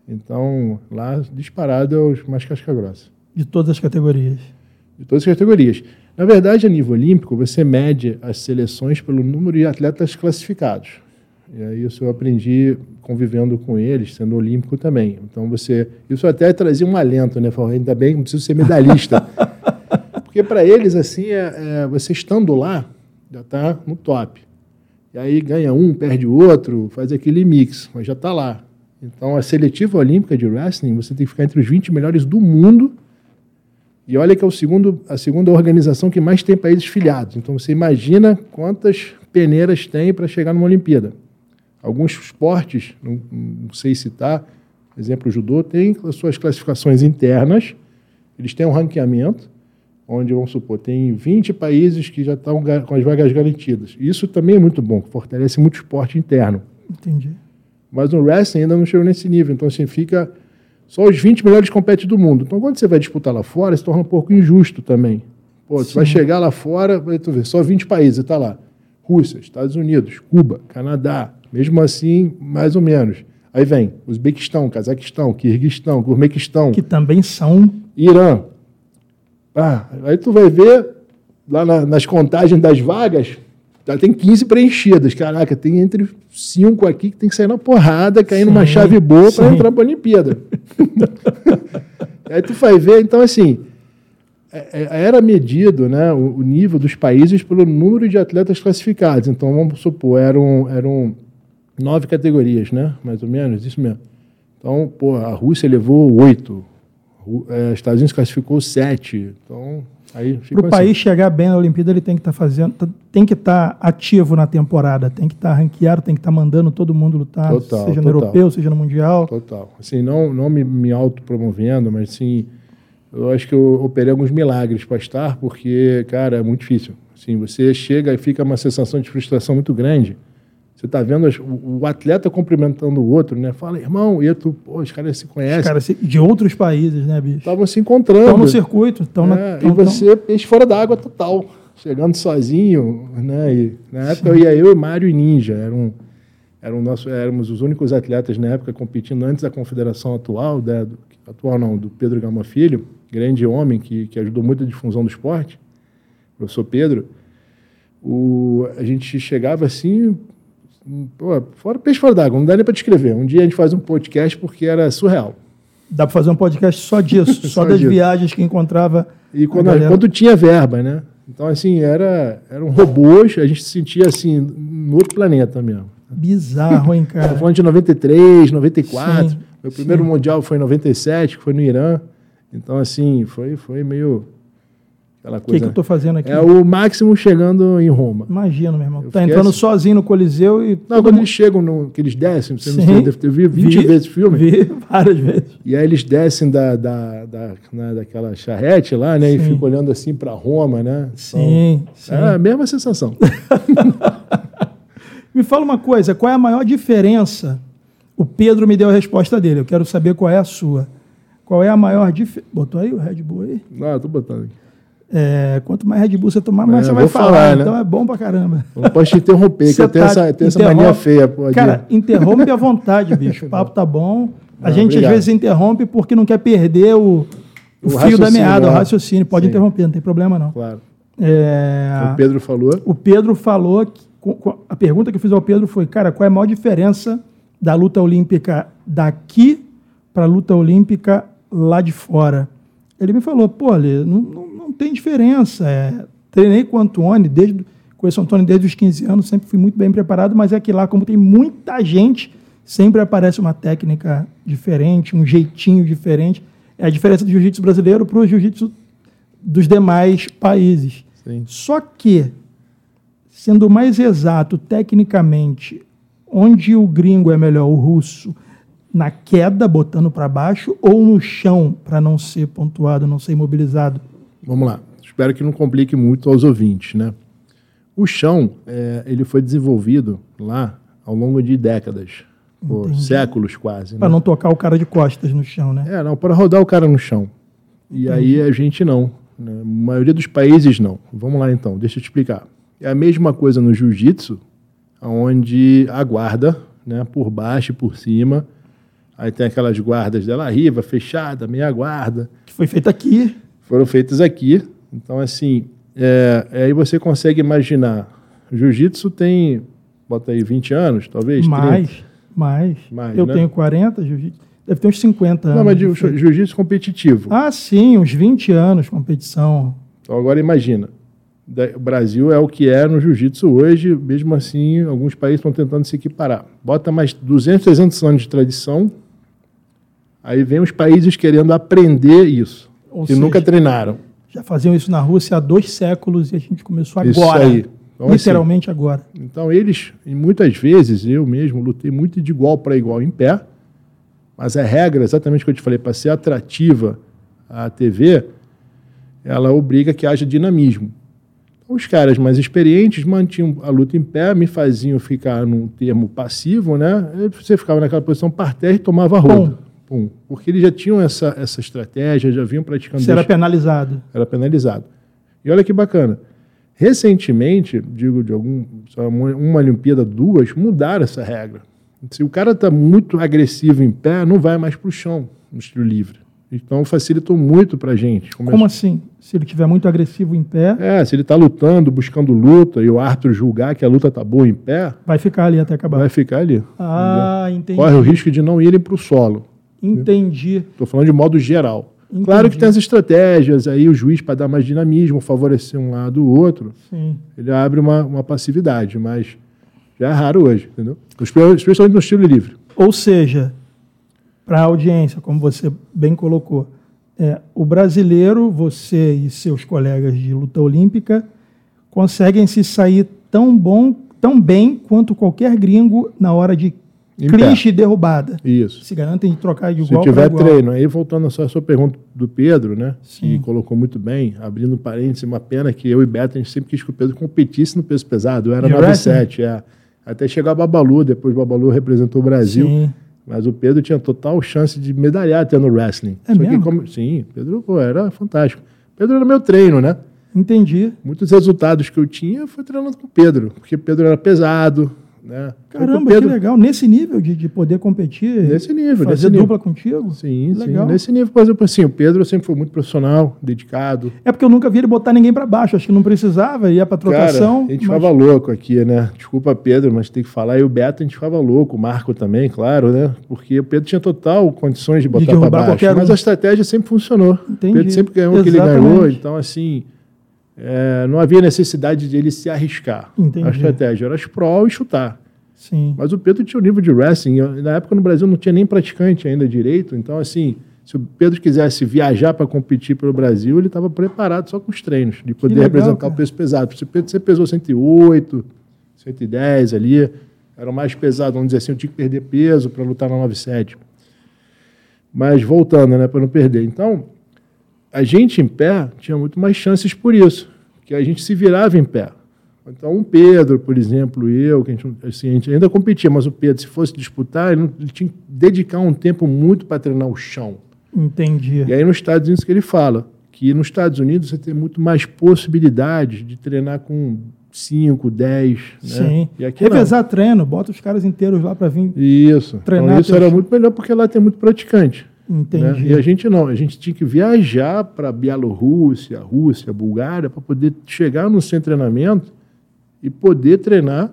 Então, lá disparado é os mais casca grossa. De todas as categorias. De todas as categorias. Na verdade, a nível olímpico, você mede as seleções pelo número de atletas classificados. E aí isso eu aprendi convivendo com eles, sendo olímpico também. Então você, isso até trazia um alento, né? Falei, ainda bem que não preciso ser medalhista. Porque para eles, assim, é, é, você estando lá, já está no top. E aí ganha um, perde o outro, faz aquele mix, mas já está lá. Então a seletiva olímpica de wrestling, você tem que ficar entre os 20 melhores do mundo e olha que é o segundo, a segunda organização que mais tem países filiados. Então você imagina quantas peneiras tem para chegar numa Olimpíada. Alguns esportes, não, não sei citar, exemplo, o judô tem as suas classificações internas, eles têm um ranqueamento, onde, vamos supor, tem 20 países que já estão com as vagas garantidas. Isso também é muito bom, fortalece muito o esporte interno. Entendi. Mas no wrestling ainda não chegou nesse nível. Então, assim, fica. Só os 20 melhores competem do mundo. Então, quando você vai disputar lá fora, se torna um pouco injusto também. Pô, você vai chegar lá fora, vai tu ver, só 20 países, tá lá. Rússia, Estados Unidos, Cuba, Canadá. Mesmo assim, mais ou menos. Aí vem Uzbequistão, Cazaquistão, Quirguistão, Turmequistão, Que também são. Irã. Ah, aí tu vai ver lá na- nas contagens das vagas, já tem 15 preenchidas. Caraca, tem entre 5 aqui que tem que sair na porrada, cair numa chave boa para entrar para a Olimpíada. aí tu vai ver, então assim, é- é- era medido né, o, o nível dos países pelo número de atletas classificados. Então, vamos supor, eram, eram nove categorias, né? Mais ou menos, isso mesmo. Então, pô, a Rússia levou oito, eh, Estados Unidos classificou sete. Então, aí fica Para o assim. país chegar bem na Olimpíada, ele tem que estar fazendo, tá- tem que estar ativo na temporada, tem que estar ranqueado, tem que estar mandando todo mundo lutar, Total, seja no total. europeu, seja no mundial. Total. Assim, não, não me, me autopromovendo, mas assim, eu acho que eu operei alguns milagres para estar, porque, cara, é muito difícil. Assim, você chega e fica uma sensação de frustração muito grande. Você está vendo as- o, o atleta cumprimentando o outro, né? Fala, irmão, e tu, pô, os caras se Os conhecem. caras se- de outros países, né, bicho? Estavam se encontrando. Estão no circuito, estão na. É, tão- e você, peixe fora da água total, chegando sozinho, né? E, na época eu ia eu e Mário e Ninja, eram, eram nosso, éramos os únicos atletas na época competindo antes da confederação atual, né, do, atual não, do Pedro Gama Filho, grande homem que, que ajudou muito a difusão do esporte, professor Pedro. O, a gente chegava assim, pô, fora peixe fora d'água, não dá nem para descrever. Um dia a gente faz um podcast porque era surreal. Dá para fazer um podcast só disso, só, Só das disso. viagens que encontrava. E quando, galera. quando tinha verba, né? Então, assim, era, eram robôs, a gente se sentia assim, no outro planeta mesmo. Bizarro, hein, cara? Estou falando de 93, 94. Sim, Meu primeiro sim. mundial foi em 97, que foi no Irã. Então, assim, foi, foi meio aquela O que, coisa. que eu tô fazendo aqui? É o máximo chegando em Roma. Imagina, meu irmão. Eu Tá entrando assim- sozinho no Coliseu e. Não, quando mundo- eles chegam, no, que eles descem, você não Sim. sei, deve ter visto 20 Vi, vezes o filme. Vi várias vezes. E aí eles descem da, da, da, né, daquela charrete lá, né? E Sim. ficam olhando assim para Roma, né? Sim, sim. É a mesma sensação. Me fala uma coisa, qual é a maior diferença? O Pedro me deu a resposta dele, eu quero saber qual é a sua. Qual é a maior diferença? Botou aí o Red Bull aí? Não, eu tô botando aqui. É, quanto mais Red Bull você tomar, mais É, você vai falar. falar, né? Então é bom pra caramba. Não posso te interromper, que eu tenho tá- essa, tenho essa mania feia. Pô, Cara, interrompe à vontade, bicho. O papo tá bom. A Não, gente obrigado. às vezes interrompe porque não quer perder o, o, O fio da meada, o né? raciocínio. Pode Sim. interromper, não tem problema não. Claro. É, O Pedro falou. o Pedro falou que a pergunta que eu fiz ao Pedro foi, cara, qual é a maior diferença da luta olímpica daqui para a luta olímpica lá de fora? Ele me falou, pô, Ale, não, não, não tem diferença. É, treinei com o Antônio, desde, conheço o Antônio desde os 15 anos, sempre fui muito bem preparado, mas é que lá, como tem muita gente, sempre aparece uma técnica diferente, um jeitinho diferente. É a diferença do jiu-jitsu brasileiro para o jiu-jitsu dos demais países. Sim. Só que, sendo mais exato tecnicamente, onde o gringo é melhor, o russo, na queda, botando para baixo, ou no chão, para não ser pontuado, não ser imobilizado? Vamos lá. Espero que não complique muito aos ouvintes, né? O chão, é, ele foi desenvolvido lá ao longo de décadas, por séculos quase. Para né? não tocar o cara de costas no chão, né? É, não, para rodar o cara no chão. E Entendi. aí a gente não. Né? A maioria dos países não. Vamos lá então, deixa eu te explicar. É a mesma coisa no jiu-jitsu, onde a guarda, né, por baixo e por cima, aí tem aquelas guardas dela riva, fechada, meia guarda. Que foi feita aqui. Foram feitas aqui. Então, assim, é, aí você consegue imaginar. Jiu-jitsu tem, bota aí, 20 anos, talvez? Mais, 30. mais. mais. Eu né? tenho 40, jiu-jitsu. Deve ter uns 50 anos. Não, mas jiu-jitsu competitivo. Ah, sim, uns 20 anos competição. Então, agora imagina. O Brasil é o que é no jiu-jitsu hoje, mesmo assim, alguns países estão tentando se equiparar. Bota mais 200, 300 anos de tradição, aí vem os países querendo aprender isso, Ou que seja, nunca treinaram. Já faziam isso na Rússia há dois séculos e a gente começou agora. Isso aí. Então, literalmente assim, agora. Então, eles, muitas vezes, eu mesmo lutei muito de igual para igual em pé, mas a regra, exatamente o que eu te falei, para ser atrativa à TV, ela obriga que haja dinamismo. Então, os caras mais experientes mantinham a luta em pé, me faziam ficar num termo passivo, né? Você ficava naquela posição parterre e tomava rodo. Pum. Porque eles já tinham essa, essa estratégia, já vinham praticando. Você era penalizado. Era penalizado. E olha que bacana. Recentemente, digo de algum, uma Olimpíada, duas, mudaram essa regra. Se o cara está muito agressivo em pé, não vai mais para o chão no estilo livre. Então facilitou muito para a gente. Como, Como assim? Se ele estiver muito agressivo em pé? É, se ele está lutando, buscando luta, e o árbitro julgar que a luta está boa em pé... Vai ficar ali até acabar. Vai ficar ali. Ah, entendeu? entendi. Corre o risco de não irem para o solo. Entendi. Estou falando de modo geral. Entendi. Claro que tem as estratégias, aí o juiz, para dar mais dinamismo, favorecer um lado ou outro, Sim. ele abre uma, uma passividade, mas já é raro hoje, entendeu? Especialmente no estilo livre. Ou seja, para a audiência, como você bem colocou, é, o brasileiro, você e seus colegas de luta olímpica, conseguem se sair tão bom, tão bem quanto qualquer gringo na hora de clinch e derrubada. Isso. Se garantem de trocar de igual Se tiver treino. Aí voltando à sua, pergunta do Pedro, né? Sim. Que colocou muito bem, abrindo parênteses, uma pena que eu e Beto, a gente sempre quis que o Pedro competisse no peso pesado. Eu era 97, é. Até chegar a Babalu, depois Babalu representou o Brasil. Sim. Mas o Pedro tinha total chance de medalhar até no wrestling. É Só mesmo? Como, sim, Pedro pô, era fantástico. Pedro era meu treino, né? Entendi. Muitos resultados que eu tinha foi treinando com o Pedro, porque Pedro era pesado, né? Caramba, Pedro... que legal. Nesse nível de, de poder competir, nesse nível, fazer nesse dupla nível. contigo? Sim, legal. sim. Nesse nível, por exemplo, assim, o Pedro sempre foi muito profissional, dedicado. É porque eu nunca vi ele botar ninguém para baixo. Acho que não precisava, ia para trocação. Cara, a gente mas... ficava louco aqui, né? Desculpa, Pedro, mas tem que falar. E o Beto, a gente ficava louco. O Marco também, claro, né? Porque o Pedro tinha total condições de botar para baixo. Mas um. a estratégia sempre funcionou. Entendi. O Pedro sempre ganhou o que ele ganhou. Então, assim... É, não havia necessidade de ele se arriscar. Entendi. A estratégia era sprawl e chutar. Sim. Mas o Pedro tinha um nível de wrestling. Na época no Brasil não tinha nem praticante ainda direito. Então, assim, se o Pedro quisesse viajar para competir pelo Brasil, ele estava preparado só com os treinos, de poder legal, representar cara. o peso pesado. Se o Pedro você pesou 108, 110 ali, era o mais pesado, vamos dizer assim, eu tinha que perder peso para lutar na 97. Mas voltando, né, para não perder. Então, a gente em pé tinha muito mais chances por isso, que a gente se virava em pé. Então, um Pedro, por exemplo, eu, que a gente, assim, a gente ainda competia, mas o Pedro, se fosse disputar, ele, não, ele tinha que dedicar um tempo muito para treinar o chão. Entendi. E aí, nos Estados Unidos, que ele fala que nos Estados Unidos você tem muito mais possibilidades de treinar com 5, 10. Né? Sim. E aqui Revezar treino, bota os caras inteiros lá para vir isso. treinar. Então, isso era muito melhor porque lá tem muito praticante. Entendi. Né? E a gente não, a gente tinha que viajar para Bielorrússia, Rússia, Bulgária, para poder chegar no seu treinamento e poder treinar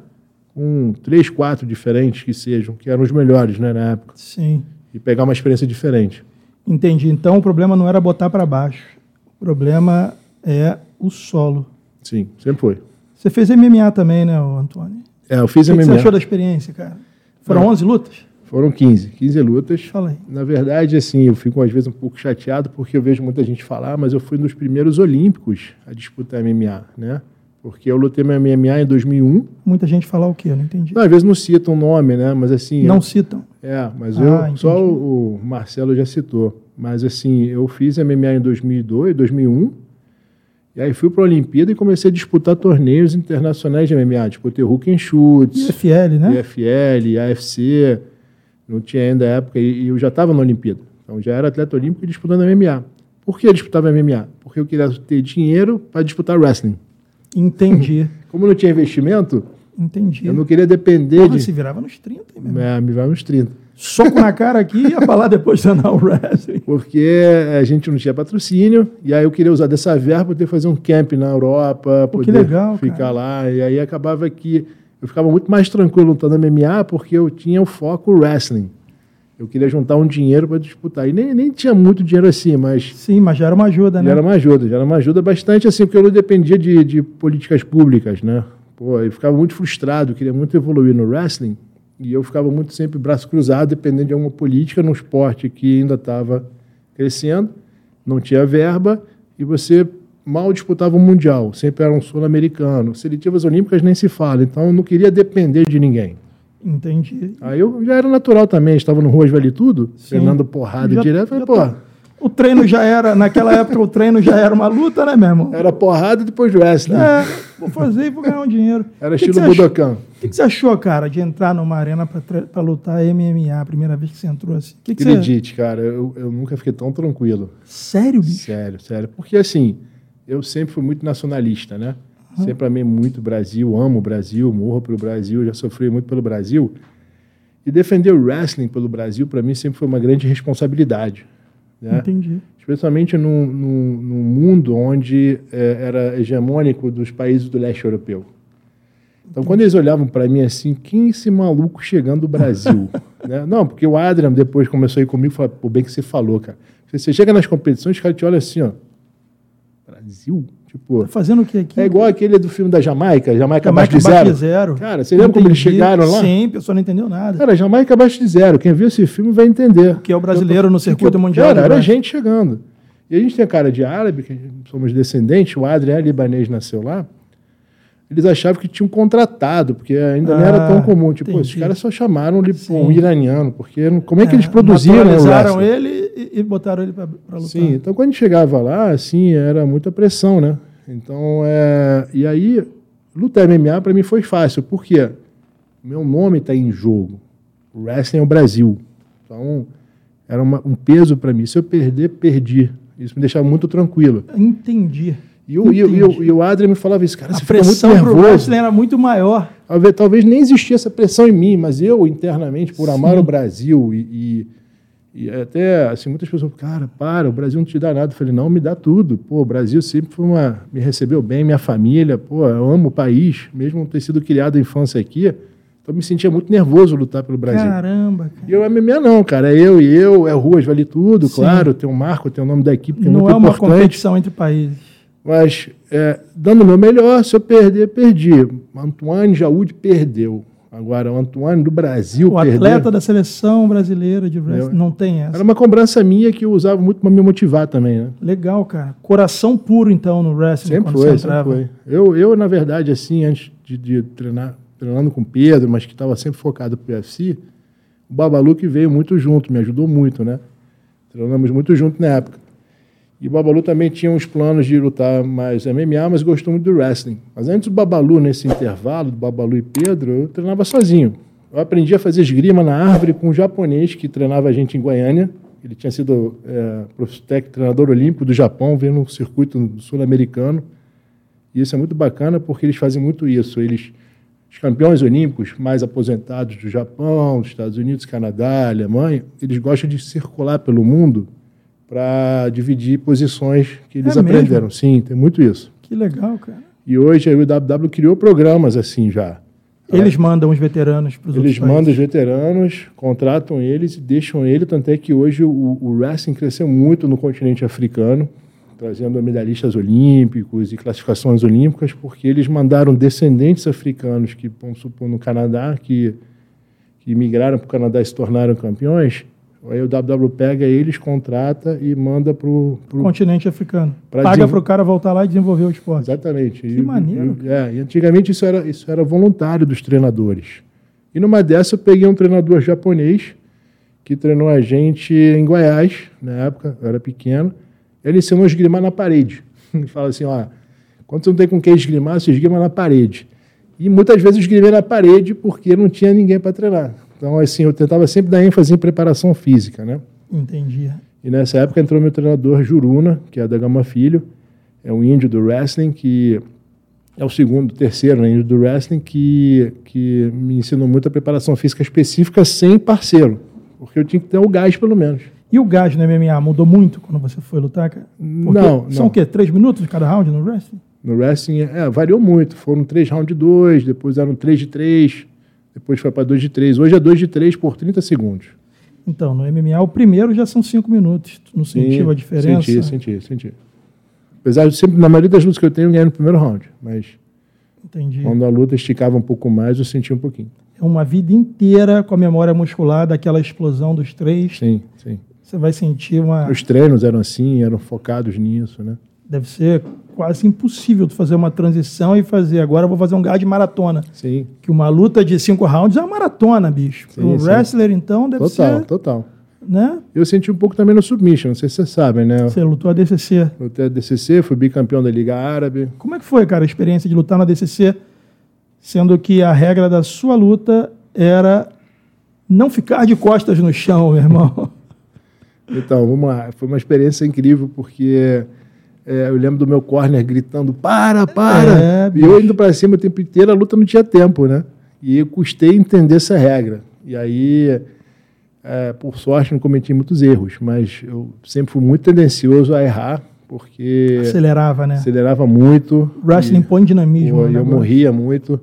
com três, quatro diferentes que sejam, que eram os melhores né, na época. Sim. E pegar uma experiência diferente. Entendi. Então o problema não era botar para baixo. O problema é o solo. Sim, sempre foi. Você fez MMA também, né, Antônio? É, eu fiz o que MMA. O que você achou da experiência, cara? Foram é. 11 lutas? Foram 15, 15 lutas. Fala aí. Na verdade, assim, eu fico às vezes um pouco chateado porque eu vejo muita gente falar, mas eu fui um dos primeiros olímpicos a disputar MMA, né? Porque eu lutei meu MMA em 2001. Muita gente fala o quê? Eu não entendi. Não, às vezes não citam o nome, né? Mas assim... Não eu... citam? É, mas ah, eu... Entendi. Só o Marcelo já citou. Mas assim, eu fiz MMA em 2002, 2001. E aí fui para a Olimpíada e comecei a disputar torneios internacionais de MMA. Disputei Hulk and Shoots. IFL, né? IFL, AFC. Não tinha ainda época. E eu já estava na Olimpíada. Então já era atleta olímpico disputando MMA. Por que eu disputava MMA? Porque eu queria ter dinheiro para disputar wrestling. Entendi. Como não tinha investimento, Entendi. eu não queria depender Porra, de. se virava nos 30 mesmo. É, me virava nos 30. Soco na cara aqui e ia falar depois de o wrestling. Porque a gente não tinha patrocínio, e aí eu queria usar dessa verba para poder fazer um camp na Europa, Pô, poder legal, ficar cara. lá. E aí acabava que eu ficava muito mais tranquilo lutando MMA porque eu tinha o foco wrestling. Eu queria juntar um dinheiro para disputar. E nem, nem tinha muito dinheiro assim, mas. Sim, mas já era uma ajuda, né? Já era uma ajuda, já era uma ajuda bastante assim, porque eu não dependia de, de políticas públicas, né? Pô, eu ficava muito frustrado, queria muito evoluir no wrestling. E eu ficava muito sempre braço cruzado, dependendo de alguma política no esporte que ainda estava crescendo, não tinha verba, e você mal disputava o Mundial, sempre era um sul-americano. Seletivas olímpicas nem se fala, então eu não queria depender de ninguém. Entendi. Aí eu já era natural também, estava no Ruas Vale Tudo, Sim. treinando porrada já, direto. Falei, pô. Tá. O treino já era, naquela época o treino já era uma luta, né, meu irmão? Era porrada e depois wrestling. É, vou fazer e vou ganhar um dinheiro. Era que estilo Budokan. O que, que, você achou, cara, de entrar numa arena para lutar MMA, a primeira vez que você entrou assim? Que que Acredite, você... cara, eu, eu nunca fiquei tão tranquilo. Sério, bicho? Sério, sério. Porque assim, eu sempre fui muito nacionalista, né? Uhum. Sempre amei muito o Brasil, amo o Brasil, morro pelo Brasil, já sofri muito pelo Brasil. E defender o wrestling pelo Brasil, para mim, sempre foi uma grande responsabilidade. Né? Entendi. Especialmente num, num, num mundo onde é, era hegemônico dos países do leste europeu. Então, quando eles olhavam para mim assim, quem é esse maluco chegando do Brasil? né? Não, porque o Adrian depois começou a ir comigo e falou, pô, bem que você falou, cara. Você chega nas competições, os caras te olham assim, ó. Brasil? Tipo, tá fazendo o que aqui? É igual aquele do filme da Jamaica, Jamaica, abaixo de zero. zero. Cara, você lembra como eles chegaram lá? Sim, pessoa não entendeu nada. Cara, Jamaica abaixo de zero. Quem viu esse filme vai entender. Que é o brasileiro no circuito mundial. Cara, era gente chegando. E a gente tem cara de árabe, que somos descendentes, o Adrian é libanês, nasceu lá. Eles achavam que tinham contratado, porque ainda ah, não era tão comum. Tipo, pô, esses caras só chamaram um iraniano, porque como é que é, eles produziram o ele e, e botaram ele para lutar. Sim, então quando chegava lá, assim, era muita pressão, né? Então, é... e aí, lutar MMA para mim foi fácil, porque meu nome está em jogo. O wrestling é o Brasil. Então, era uma, um peso para mim. Se eu perder, perdi. Isso me deixava muito tranquilo. Entendi. E o, e, o, e o Adrian me falava isso, cara, a você pressão fica muito nervoso. era muito maior. Talvez, talvez nem existia essa pressão em mim, mas eu, internamente, por amar Sim. o Brasil e, e e até, assim, muitas pessoas, cara, para, o Brasil não te dá nada. Eu falei, não, me dá tudo. Pô, o Brasil sempre foi uma, me recebeu bem, minha família, pô, eu amo o país, mesmo ter sido criado a infância aqui. Então eu me sentia muito nervoso lutar pelo Brasil. Caramba, cara. E o MMA não, cara. É eu e eu, é ruas, vale tudo, Sim. claro. Tem um marco, tem o nome da equipe, que é não muito é uma competição entre países. Mas, é, dando o meu melhor, se eu perder, perdi. Antoine Jaúde perdeu. Agora, o Antoine do Brasil. O atleta da seleção brasileira de wrestling não tem essa. Era uma cobrança minha que eu usava muito para me motivar também, né? Legal, cara. Coração puro, então, no wrestling. Sempre foi, sempre foi. Eu, eu, na verdade, assim, antes de, de treinar, treinando com o Pedro, mas que estava sempre focado para o UFC, o Babalu que veio muito junto, me ajudou muito, né? Treinamos muito junto na época. E o Babalu também tinha uns planos de lutar mais MMA, mas gostou muito do wrestling. Mas antes do Babalu, nesse intervalo, do Babalu e Pedro, eu treinava sozinho. Eu aprendi a fazer esgrima na árvore com um japonês que treinava a gente em Goiânia. Ele tinha sido é, treinador olímpico do Japão, veio no circuito sul-americano. E isso é muito bacana porque eles fazem muito isso. Eles, os campeões olímpicos mais aposentados do Japão, dos Estados Unidos, Canadá, Alemanha, eles gostam de circular pelo mundo para dividir posições que eles é aprenderam. Mesmo? Sim, tem muito isso. Que legal, cara. E hoje a UW criou programas assim já. Eles mandam os veteranos para os Eles mandam os veteranos, contratam eles e deixam ele, tanto é que hoje o, o wrestling cresceu muito no continente africano, trazendo medalhistas olímpicos e classificações olímpicas, porque eles mandaram descendentes africanos que, vamos supor, no Canadá, que, que migraram para o Canadá e se tornaram campeões, Aí o WW pega eles, contrata e manda para o continente africano. Paga para o cara voltar lá e desenvolver o esporte. Exatamente. Que e, maneiro. E, é, e antigamente isso era, isso era voluntário dos treinadores. E numa dessa eu peguei um treinador japonês que treinou a gente em Goiás, na época, eu era pequeno. Ele ensinou a esgrimar na parede. Ele fala assim, ó, quando você não tem com quem esgrimar, você esgrima na parede. E muitas vezes eu esgrimei na parede porque não tinha ninguém para treinar. Então, assim, eu tentava sempre dar ênfase em preparação física, né? Entendi. E nessa época entrou meu treinador Juruna, que é da Gama Filho, é um índio do wrestling, que é o segundo, terceiro né, índio do wrestling, que, que me ensinou muito a preparação física específica sem parceiro, porque eu tinha que ter o gás pelo menos. E o gás no MMA mudou muito quando você foi lutar, cara? Porque não, São não. o quê? Três minutos de cada round no wrestling? No wrestling, é, variou muito. Foram três rounds de dois, depois eram três de três, depois foi para 2 de 3. Hoje é 2 de 3 por 30 segundos. Então, no MMA, o primeiro já são 5 minutos. Tu não sentiu a diferença? Senti, senti, senti. Apesar de sempre, na maioria das lutas que eu tenho, eu ganhei no primeiro round. Mas Entendi. quando a luta esticava um pouco mais, eu senti um pouquinho. É uma vida inteira com a memória muscular daquela explosão dos três. Sim, sim. Você vai sentir uma. Os treinos eram assim, eram focados nisso, né? Deve ser quase impossível tu fazer uma transição e fazer. Agora eu vou fazer um gás de maratona. Sim. Que uma luta de cinco rounds é uma maratona, bicho. Para um wrestler, então, deve total, ser. Total, total. Né? Eu senti um pouco também no submission, não sei se vocês sabem, né? Você lutou a DCC. Lutei a DCC, fui bicampeão da Liga Árabe. Como é que foi, cara, a experiência de lutar na DCC, sendo que a regra da sua luta era não ficar de costas no chão, meu irmão? Então, vamos lá. Foi uma experiência incrível, porque é, eu lembro do meu corner gritando: para, para! É, e eu indo para cima o tempo inteiro, a luta não tinha tempo, né? E eu custei entender essa regra. E aí, é, por sorte, não cometi muitos erros, mas eu sempre fui muito tendencioso a errar, porque. Acelerava, né? Acelerava muito. Wrestling põe dinamismo. Pô, eu morria muito.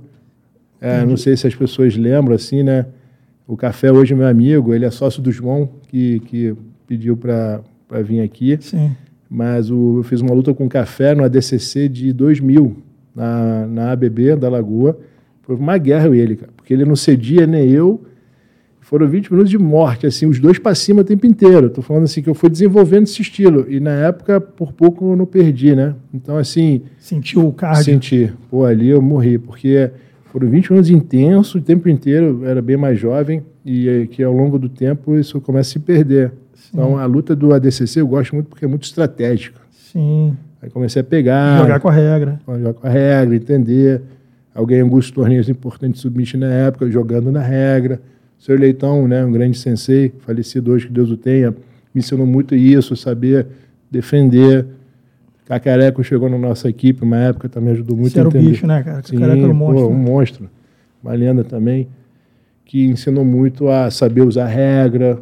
É, não sei se as pessoas lembram, assim, né? O Café hoje é meu amigo, ele é sócio do João, que, que pediu para vir aqui. Sim. Mas o, eu fiz uma luta com Café no ADCC de 2000, na, na ABB da Lagoa. Foi uma guerra eu e ele, cara, porque ele não cedia nem eu. Foram 20 minutos de morte, assim, os dois para cima o tempo inteiro. Estou falando assim que eu fui desenvolvendo esse estilo. E na época, por pouco, eu não perdi, né? Então, assim. Sentiu o cardio? Senti. Pô, ali eu morri, porque foram 20 minutos intensos, o tempo inteiro, eu era bem mais jovem, e que ao longo do tempo isso começa a se perder. Então a luta do ADCC eu gosto muito porque é muito estratégica. Sim. Aí comecei a pegar. Jogar com a regra. Jogar com a regra, entender. Alguém alguns torneios importantes de submission na época, jogando na regra. O senhor Leitão, né, um grande sensei, falecido hoje, que Deus o tenha, me ensinou muito isso, saber defender. Cacareco chegou na nossa equipe, uma época também ajudou muito Você a entender. era o bicho, né, cara? Sim, Cacareco era um monstro. Pô, um monstro. Uma lenda também, que ensinou muito a saber usar regra.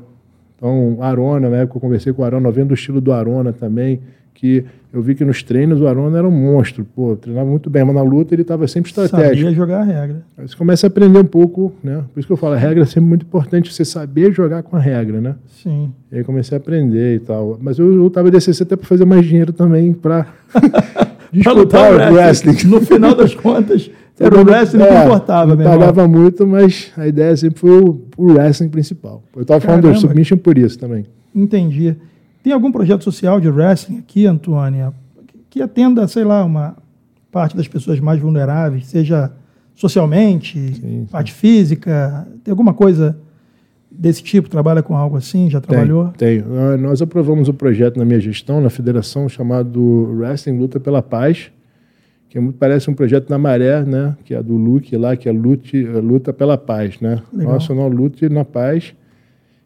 Então, Arona, na época eu conversei com o Arona, vendo o estilo do Arona também, que eu vi que nos treinos o Arona era um monstro, pô, treinava muito bem, mas na luta ele estava sempre estratégico. Sabia jogar a regra. Aí você começa a aprender um pouco, né? Por isso que eu falo, a regra é sempre muito importante, você saber jogar com a regra, né? Sim. E aí comecei a aprender e tal. Mas eu, eu tava DCC até para fazer mais dinheiro também, para disputar o wrestling. No final das contas, era o wrestling que é, importava, não pagava muito, mas a ideia sempre foi o, o wrestling principal. Eu estava falando do submission por isso também. Entendi. Tem algum projeto social de wrestling aqui, Antônia, que atenda, sei lá, uma parte das pessoas mais vulneráveis, seja socialmente, sim, parte sim. física? Tem alguma coisa desse tipo? Trabalha com algo assim? Já trabalhou? Tem. tem. Nós aprovamos um projeto na minha gestão, na federação, chamado Wrestling Luta pela Paz, que é parece um projeto na Maré, né? Que é do Luke lá, que é Lute, Luta pela Paz, né? Legal. Nacional Lute na Paz.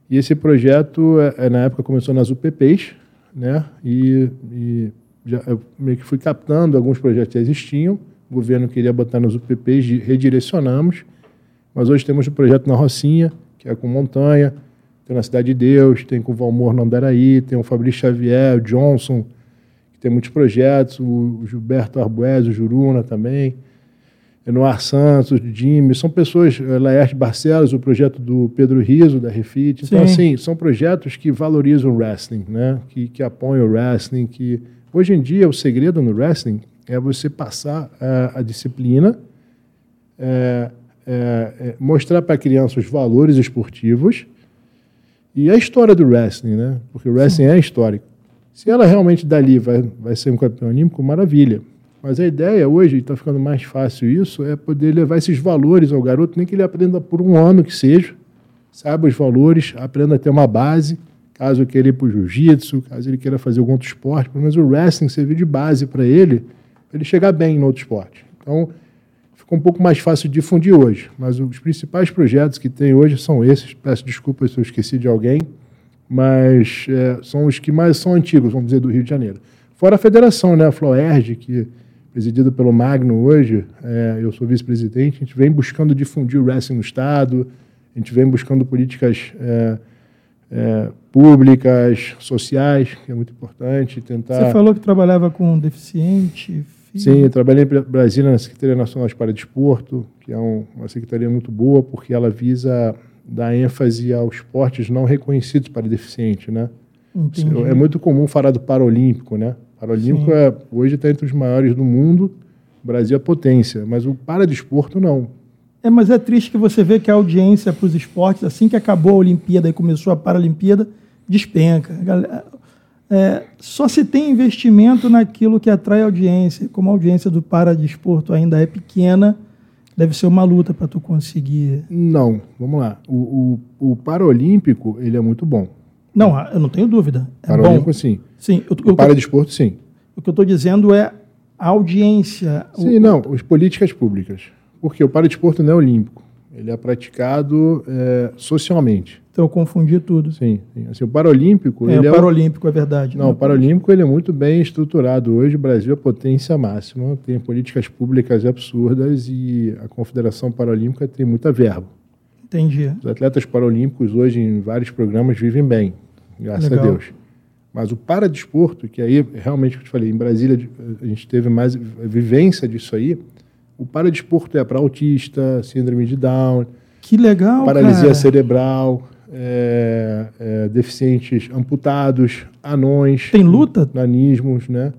E esse projeto, é, na época, começou nas UPPs, né? E, e já, eu meio que fui captando alguns projetos que existiam. O governo queria botar nas UPPs, redirecionamos. Mas hoje temos o um projeto na Rocinha, que é com Montanha, tem na Cidade de Deus, tem com o Valmor no Andaraí, tem o Fabrício Xavier, o Johnson, tem muitos projetos, o Gilberto Arbues, o Juruna também, Enoar Santos, Jimmy, são pessoas, eh, Laerte Barcelos, o projeto do Pedro Riso, da Refit. Então, assim, são projetos que valorizam o wrestling, né? que, que apoiam o wrestling, que... Hoje em dia, o segredo no wrestling é você passar a, a disciplina, é, é, é, mostrar para a criança os valores esportivos e a história do wrestling, né? Porque o wrestling Sim. é histórico. Se ela realmente dali vai, vai ser um campeão olímpico, maravilha. Mas a ideia hoje, está ficando mais fácil isso, é poder levar esses valores ao garoto, nem que ele aprenda por um ano que seja, saiba os valores, aprenda a ter uma base, caso ele queira ir para o jiu-jitsu, caso ele queira fazer algum outro esporte, pelo menos o wrestling servir de base para ele, para ele chegar bem no outro esporte. Então, ficou um pouco mais fácil difundir hoje. Mas os principais projetos que tem hoje são esses. Peço desculpas se eu esqueci de alguém, mas é, são os que mais são antigos, vamos dizer, do Rio de Janeiro. Fora a federação, né, a Floerg, que presidida pelo Magno hoje, é, eu sou vice-presidente, a gente vem buscando difundir o wrestling no Estado, a gente vem buscando políticas é, é, públicas, sociais, que é muito importante, tentar... Você falou que trabalhava com deficiente, Sim, eu trabalhei em Brasília na Secretaria Nacional de Paradesporto, que é um, uma secretaria muito boa, porque ela visa dar ênfase aos esportes não reconhecidos para deficiente, né? Entendi. É muito comum falar do Paralímpico, né? Paralímpico é, hoje está entre os maiores do mundo, o Brasil é potência, mas o paradesporto não. É, mas é triste que você vê que a audiência para os esportes, assim que acabou a Olimpíada e começou a Paralimpíada, despenca. É, só se tem investimento naquilo que atrai audiência. Como a audiência do paradesporto ainda é pequena, deve ser uma luta para tu conseguir. Não, vamos lá. O, o, o Paralímpico, ele é muito bom. Não, eu não tenho dúvida. É Paralímpico, bom. sim. sim eu, o paradesporto, sim. O que eu estou dizendo é a audiência. Sim, o, não, as políticas públicas. Porque o paradesporto não é olímpico. Ele é praticado é, socialmente. Então eu confundi tudo. Sim, sim. Assim, o Paralímpico. É, o Paralímpico é, o... é verdade. Não, o Paralímpico ele é muito bem estruturado. Hoje o Brasil é potência máxima, tem políticas públicas absurdas e a Confederação Paralímpica tem muita verba. Entendi. Os atletas paralímpicos hoje em vários programas vivem bem, graças Legal. a Deus. Mas o paradesporto, que aí realmente eu te falei, em Brasília a gente teve mais vivência disso aí. O paradesporto é para autista, síndrome de Down. Que legal, Paralisia cara. cerebral, é, é, deficientes amputados, anões. Tem luta? Nanismos, né?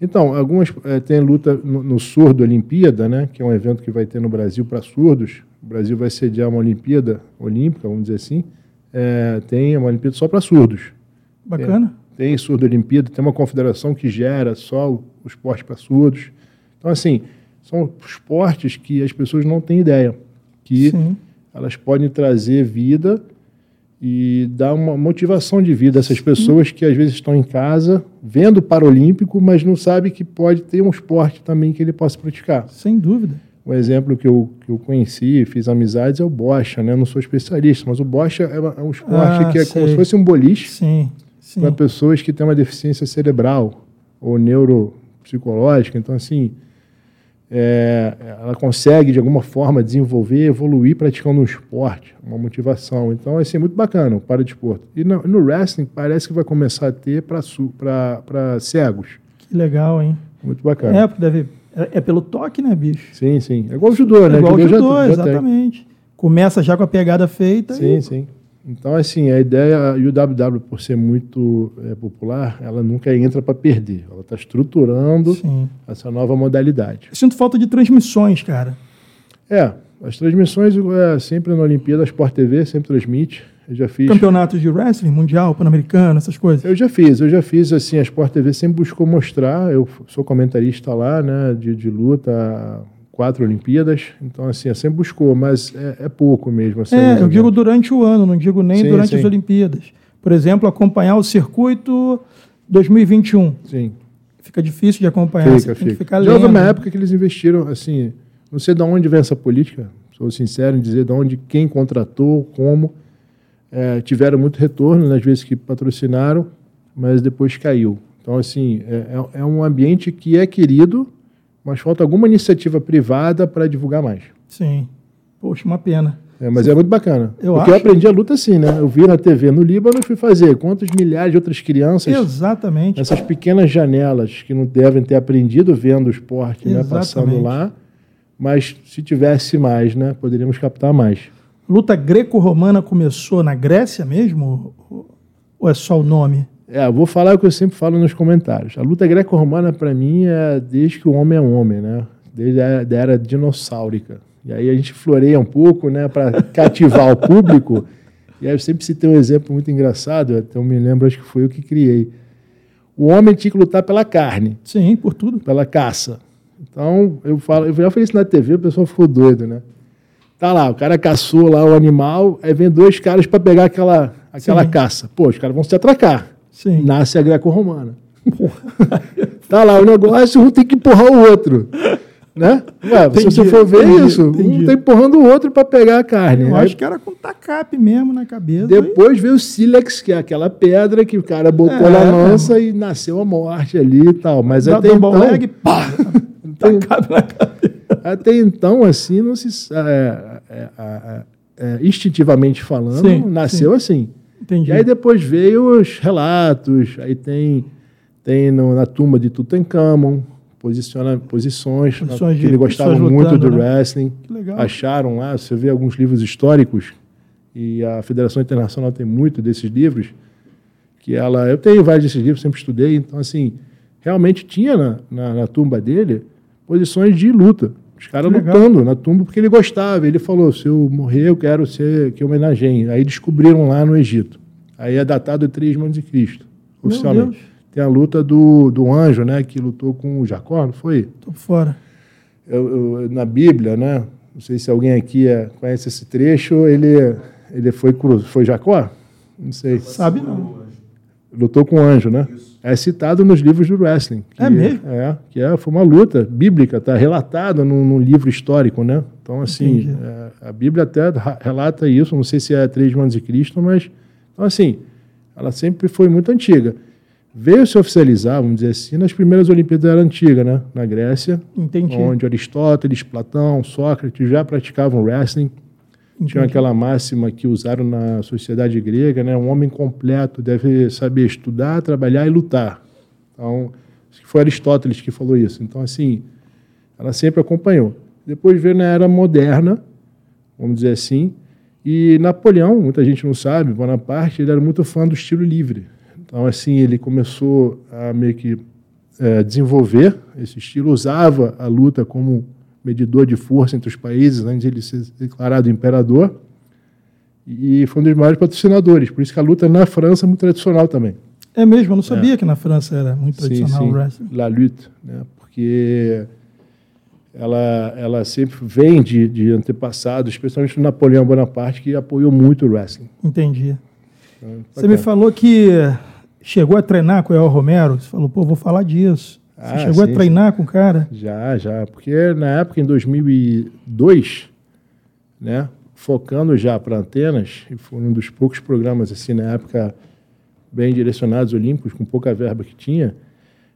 Então, algumas é, tem luta no, no, Surdo Olimpíada, né? Que é um evento que vai ter no Brasil para surdos. O Brasil vai sediar uma Olimpíada Olímpica, vamos dizer assim. É, tem uma Olimpíada só para surdos. Bacana. É, tem Surdo Olimpíada, tem uma confederação que gera só o, o esporte para surdos. Então, assim, são esportes que as pessoas não têm ideia. Que Sim. elas podem trazer vida e dar uma motivação de vida a essas pessoas que às vezes estão em casa vendo o Paralímpico, mas não sabem que pode ter um esporte também que ele possa praticar. Sem dúvida. Um exemplo que eu, que eu conheci, fiz amizades, é o bocha, né? Eu não sou especialista, mas o bocha é, é um esporte ah, que é sei. como se fosse um boliche para pessoas que têm uma deficiência cerebral ou neuropsicológica. Então, assim, é, ela consegue de alguma forma desenvolver, evoluir praticando um esporte, uma motivação. Então, assim, é muito bacana o paradesporto. E no, no wrestling parece que vai começar a ter para cegos. Que legal, hein? Muito bacana. É, porque deve. É, é, pelo toque, né, bicho? Sim, sim. É igual o judô, né? É igual o judô, judô já, exatamente. Já Começa já com a pegada feita. Sim, e... sim. Então, assim, a ideia, e o WW, por ser muito é, popular, ela nunca entra para perder. Ela está estruturando Sim. essa nova modalidade. Eu sinto falta de transmissões, cara. É, as transmissões, é, sempre na Olimpíada, a Sport TV sempre transmite. Eu já fiz. Campeonatos de wrestling, mundial, pan-americano, essas coisas? Eu já fiz, eu já fiz, assim, a Sport TV sempre buscou mostrar. Eu sou comentarista lá, né, de, de luta quatro Olimpíadas, então assim, sempre buscou, mas é, é pouco mesmo. Assim, é, eu digo durante o ano, não digo nem sim, durante sim. as Olimpíadas. Por exemplo, acompanhar o circuito 2021. Sim. Fica difícil de acompanhar, fica, fica. ficar Já houve uma época que eles investiram, assim, não sei de onde vem essa política, sou sincero em dizer de onde, quem contratou, como, é, tiveram muito retorno nas vezes que patrocinaram, mas depois caiu. Então, assim, é, é, é um ambiente que é querido, mas falta alguma iniciativa privada para divulgar mais. Sim. Poxa, uma pena. É, mas é muito bacana. Eu Porque acho. eu aprendi a luta assim, né? Eu vi na TV no Líbano e fui fazer. Quantas milhares de outras crianças, Exatamente. nessas pequenas janelas, que não devem ter aprendido vendo o esporte, né? Passando lá. Mas se tivesse mais, né? Poderíamos captar mais. Luta greco-romana começou na Grécia mesmo? Ou é só o nome? É, vou falar o que eu sempre falo nos comentários. A luta greco-romana, para mim, é desde que o homem é homem, né? Desde a da era dinossáurica. E aí a gente floreia um pouco, né, para cativar o público. E aí eu sempre citei um exemplo muito engraçado, até eu me lembro, acho que foi eu que criei. O homem tinha que lutar pela carne, Sim, por tudo. pela caça. Então, eu falo, eu já falei isso na TV, o pessoal ficou doido, né? Tá lá, o cara caçou lá o animal, aí vem dois caras para pegar aquela, aquela Sim. caça. Pô, os caras vão se atracar Sim. nasce a greco-romana. tá lá, o negócio, um tem que empurrar o outro. Né? Ué, se Entendi, você for ver entendi, isso, entendi. um tá empurrando o outro para pegar a carne. Eu Aí acho que era com tacape mesmo na cabeça. depois veio o sílex, que é aquela pedra que o cara botou É, na lança e nasceu a morte ali e tal. Mas Dá até então, leg, pá! Tacape na cabeça. até então, assim, não se, é, é, é, é, instintivamente falando, Sim, nasceu assim. Entendi. E aí depois veio os relatos, aí tem, tem no- na tumba de Tutankhamon, posiciona, posições, Posições que de ele gostava muito lutando, do né? wrestling. Que legal. Acharam lá, você vê alguns livros históricos, e a Federação Internacional tem muito desses livros, que ela, eu tenho vários desses livros, sempre estudei, então assim, realmente tinha na, na, na tumba dele posições de luta. Os caras lutando na tumba porque ele gostava. Ele falou: se eu morrer, eu quero ser que homenageiem. Aí descobriram lá no Egito. Aí é datado de 3 anos de Cristo, Meu oficialmente. Tem a luta do, do anjo, né? Que lutou com o Jacó, não foi? Tô fora. Eu- eu- na Bíblia, né? Não sei se alguém aqui é, conhece esse trecho. Ele, ele foi, cru- foi Jacó? Não sei. Sabe não. Lutou com o anjo, né? É citado nos livros do wrestling. que- É mesmo? É, que é, foi uma luta bíblica, está relatado num, num livro histórico, né? Então, assim, é, a Bíblia até relata isso, não sei se é três mãos de Cristo, mas, então, assim, ela sempre foi muito antiga. Veio se oficializar, vamos dizer assim, nas primeiras Olimpíadas da Era Antiga, né? Na Grécia, Entendi. onde Aristóteles, Platão, Sócrates já praticavam wrestling. Tinha aquela máxima que usaram na sociedade grega, né? Um homem completo deve saber estudar, trabalhar e lutar. Então, foi Aristóteles que falou isso. Então, assim, ela sempre acompanhou. Depois veio na era moderna, vamos dizer assim, e Napoleão, muita gente não sabe, Bonaparte, ele era muito fã do estilo livre. Então, assim, ele começou a meio que eh, desenvolver esse estilo, usava a luta como medidor de força entre os países, antes de ele ser declarado imperador, e foi um dos maiores patrocinadores. Por isso que a luta na França é muito tradicional também. É mesmo, eu não sabia que na França era muito Sim, tradicional sim. o wrestling. La lutte, né? porque ela, ela sempre vem de, de antepassados, especialmente o Napoleão Bonaparte, que apoiou muito o wrestling. Entendi. Então, Você me falou que chegou a treinar com o El Romero. Você falou, pô, vou falar disso. Você Ah, chegou sim, a treinar com o cara? Já, já. Porque na época, em 2002, né, focando já para antenas, e foi um dos poucos programas, assim, na época, bem direcionados, olímpicos, com pouca verba que tinha,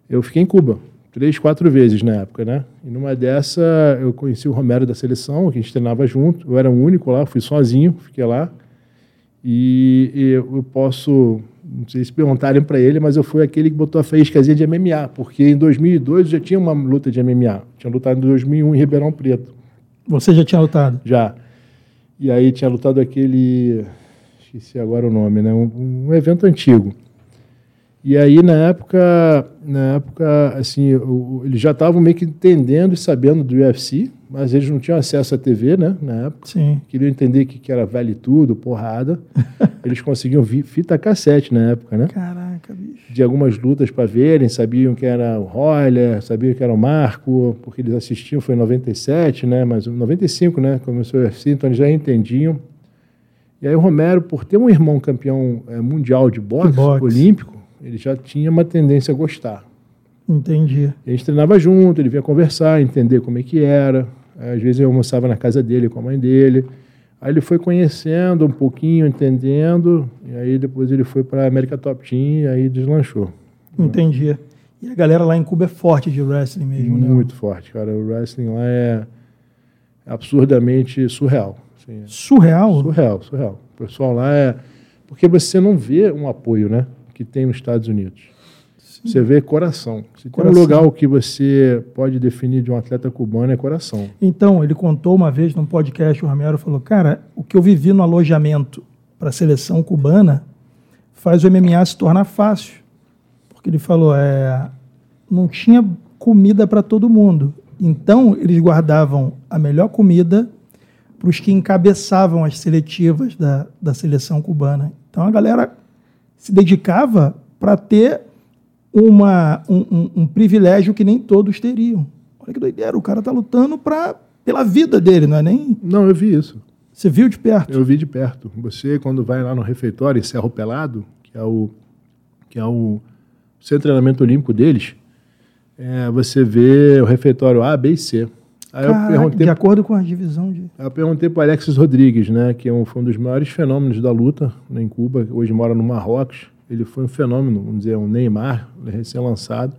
eu fiquei em Cuba. Três, quatro vezes na época, né? E numa dessa, eu conheci o Romero da seleção, que a gente treinava junto. Eu era o único lá, fui sozinho, fiquei lá. E, e eu posso, não sei se perguntarem para ele, mas eu fui aquele que botou a faíscazinha de MMA, porque em 2002 já tinha uma luta de MMA. Tinha lutado em 2001 em Ribeirão Preto, Você já tinha lutado? já. E aí tinha lutado aquele, esqueci agora o nome, né? Um, um evento antigo. E aí na época, na época, assim, eles já estavam meio que entendendo e sabendo do UFC, mas eles não tinham acesso à TV, né? Na época Sim. queriam entender o que, que era vale tudo, porrada. Eles conseguiam fita cassete na época, né? Caraca, bicho. De algumas lutas para verem, sabiam que era o Roller, sabiam que era o Marco, porque eles assistiam, foi em 97, né? Mas em 95, né? Começou o UFC, então eles já entendiam. E aí o Romero, por ter um irmão campeão eh, mundial de boxe, boxe. olímpico, ele já tinha uma tendência a gostar. Entendi. A gente treinava junto, ele vinha conversar, entender como é que era. Às vezes eu almoçava na casa dele com a mãe dele. Aí ele foi conhecendo um pouquinho, entendendo, e aí depois ele foi para a América Top Team e aí deslanchou. Entendi. E a galera lá em Cuba é forte de wrestling mesmo, né? Muito forte, cara. O wrestling lá é, é absurdamente surreal. Assim, é Surreal? surreal, surreal. O pessoal lá é. Porque você não vê um apoio, né? Que tem nos Estados Unidos. Você vê coração. Se tem um Coração. lugar que você pode definir de um atleta cubano é coração. Então, ele contou uma vez num podcast, o Romero falou, cara, o que eu vivi no alojamento para a seleção cubana faz o MMA se tornar fácil. Porque ele falou, é, não tinha comida para todo mundo. Então, eles guardavam a melhor comida para os que encabeçavam as seletivas da, da seleção cubana. Então, a galera se dedicava para ter uma, um, um- um privilégio que nem todos teriam. Olha que doideira, o cara tá lutando pra, pela vida dele, não é nem... Não, eu vi isso. Você viu de perto? Eu vi de perto. Você, quando vai lá no refeitório Cerro Pelado, que é o, que é o centro de treinamento olímpico deles, é, você vê o refeitório A, B e C. Caraca, perguntei, de acordo com a divisão de... eu perguntei para Alexis Rodrigues, né, que é um, foi um dos maiores fenômenos da luta né, em Cuba, hoje mora no Marrocos. Ele foi um fenômeno, vamos dizer, um Neymar, recém-lançado.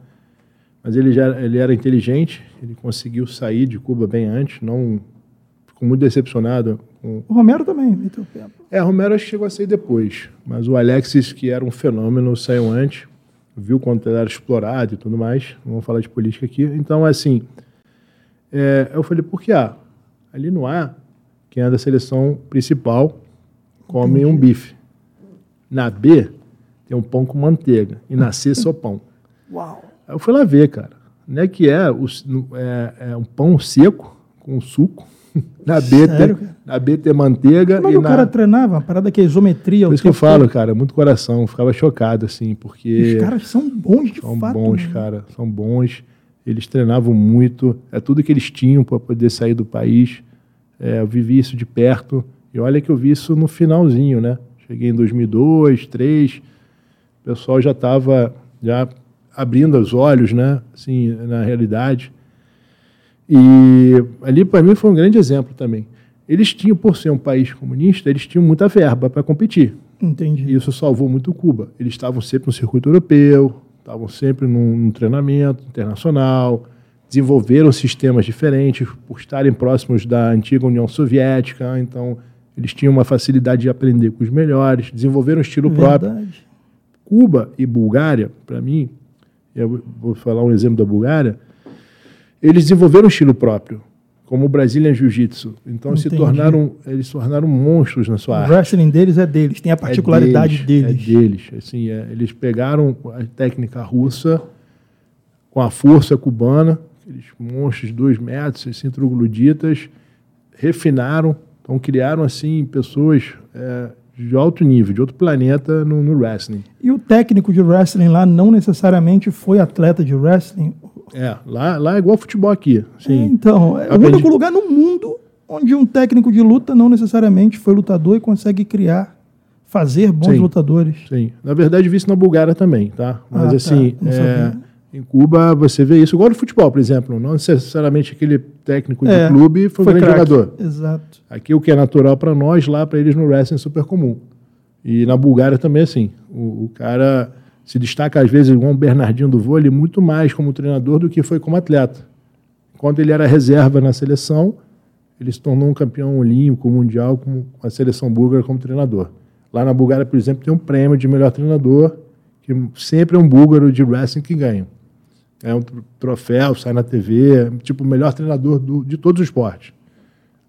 Mas ele já ele era inteligente, ele conseguiu sair de Cuba bem antes, não ficou muito decepcionado com, O Romero também meteu o pé. é, Romero chegou a sair depois. Mas o Alexis, que era um fenômeno, saiu antes. Viu quanto ele era explorado e tudo mais. Não vamos falar de política aqui. Então, assim, é, eu falei, por que A? Ali no A, quem é da seleção principal come um bife. Na B, tem um pão com manteiga. E na C, só pão. Uau. Aí eu fui lá ver, cara. Não é que é, o- é, é um pão seco com suco. Na B, Sério, tem, na B tem manteiga Como é e o na... cara treinava? Uma parada que é isometria. Por isso que eu falo, todo. cara, muito coração. Ficava chocado, assim, porque Os caras são bons de são fato. bons, né? cara. São bons. Eles treinavam muito. É tudo que eles tinham para poder sair do país. É, eu vivi isso de perto. E olha que eu vi isso no finalzinho, né? Cheguei em 2002, 2003. O pessoal já estava já abrindo os olhos, né? Assim, na realidade. E ali, para mim, foi um grande exemplo também. Eles tinham, por ser um país comunista, eles tinham muita verba para competir. Entendi. E isso salvou muito Cuba. Eles estavam sempre no circuito europeu, estavam sempre num, num treinamento internacional, desenvolveram sistemas diferentes por estarem próximos da antiga União Soviética, então eles tinham uma facilidade de aprender com os melhores, desenvolveram um estilo próprio. Verdade. Cuba e Bulgária, para mim, eu vou falar um exemplo da Bulgária, eles desenvolveram um estilo próprio, como o Brazilian Jiu-Jitsu. Então se tornaram, eles se tornaram monstros na sua O arte. wrestling deles é deles, tem a particularidade É deles. deles. É deles. Assim, é, eles pegaram a técnica russa com a força cubana, aqueles monstros de dois metros, 60 trogloditas, refinaram, então criaram assim pessoas é, de alto nível, de outro planeta no, no wrestling. E o técnico de wrestling lá não necessariamente foi atleta de wrestling. É, lá, lá é igual futebol aqui. É, Sim. então, é o único lugar no mundo onde um técnico de luta não necessariamente foi lutador e consegue criar, fazer bons Sim. lutadores. Sim. Na verdade, vi isso na Bulgária também, tá? Mas Ah, tá. assim, Não é, sabia. Em Cuba você vê isso, igual no futebol, por exemplo. Não necessariamente aquele técnico de É, clube foi, um grande craque. jogador. Exato. Aqui o que é natural para nós, lá para eles no wrestling é super comum. E na Bulgária também é assim. O, o cara se destaca às vezes igual um Bernardinho do vôlei muito mais como treinador do que foi como atleta. Quando ele era reserva na seleção, ele se tornou um campeão olímpico, mundial com a seleção búlgara como treinador. Lá na Bulgária, por exemplo, tem um prêmio de melhor treinador, que sempre é um búlgaro de wrestling que ganha. É um tr- troféu, sai na TV, tipo o melhor treinador do- de todos os esportes.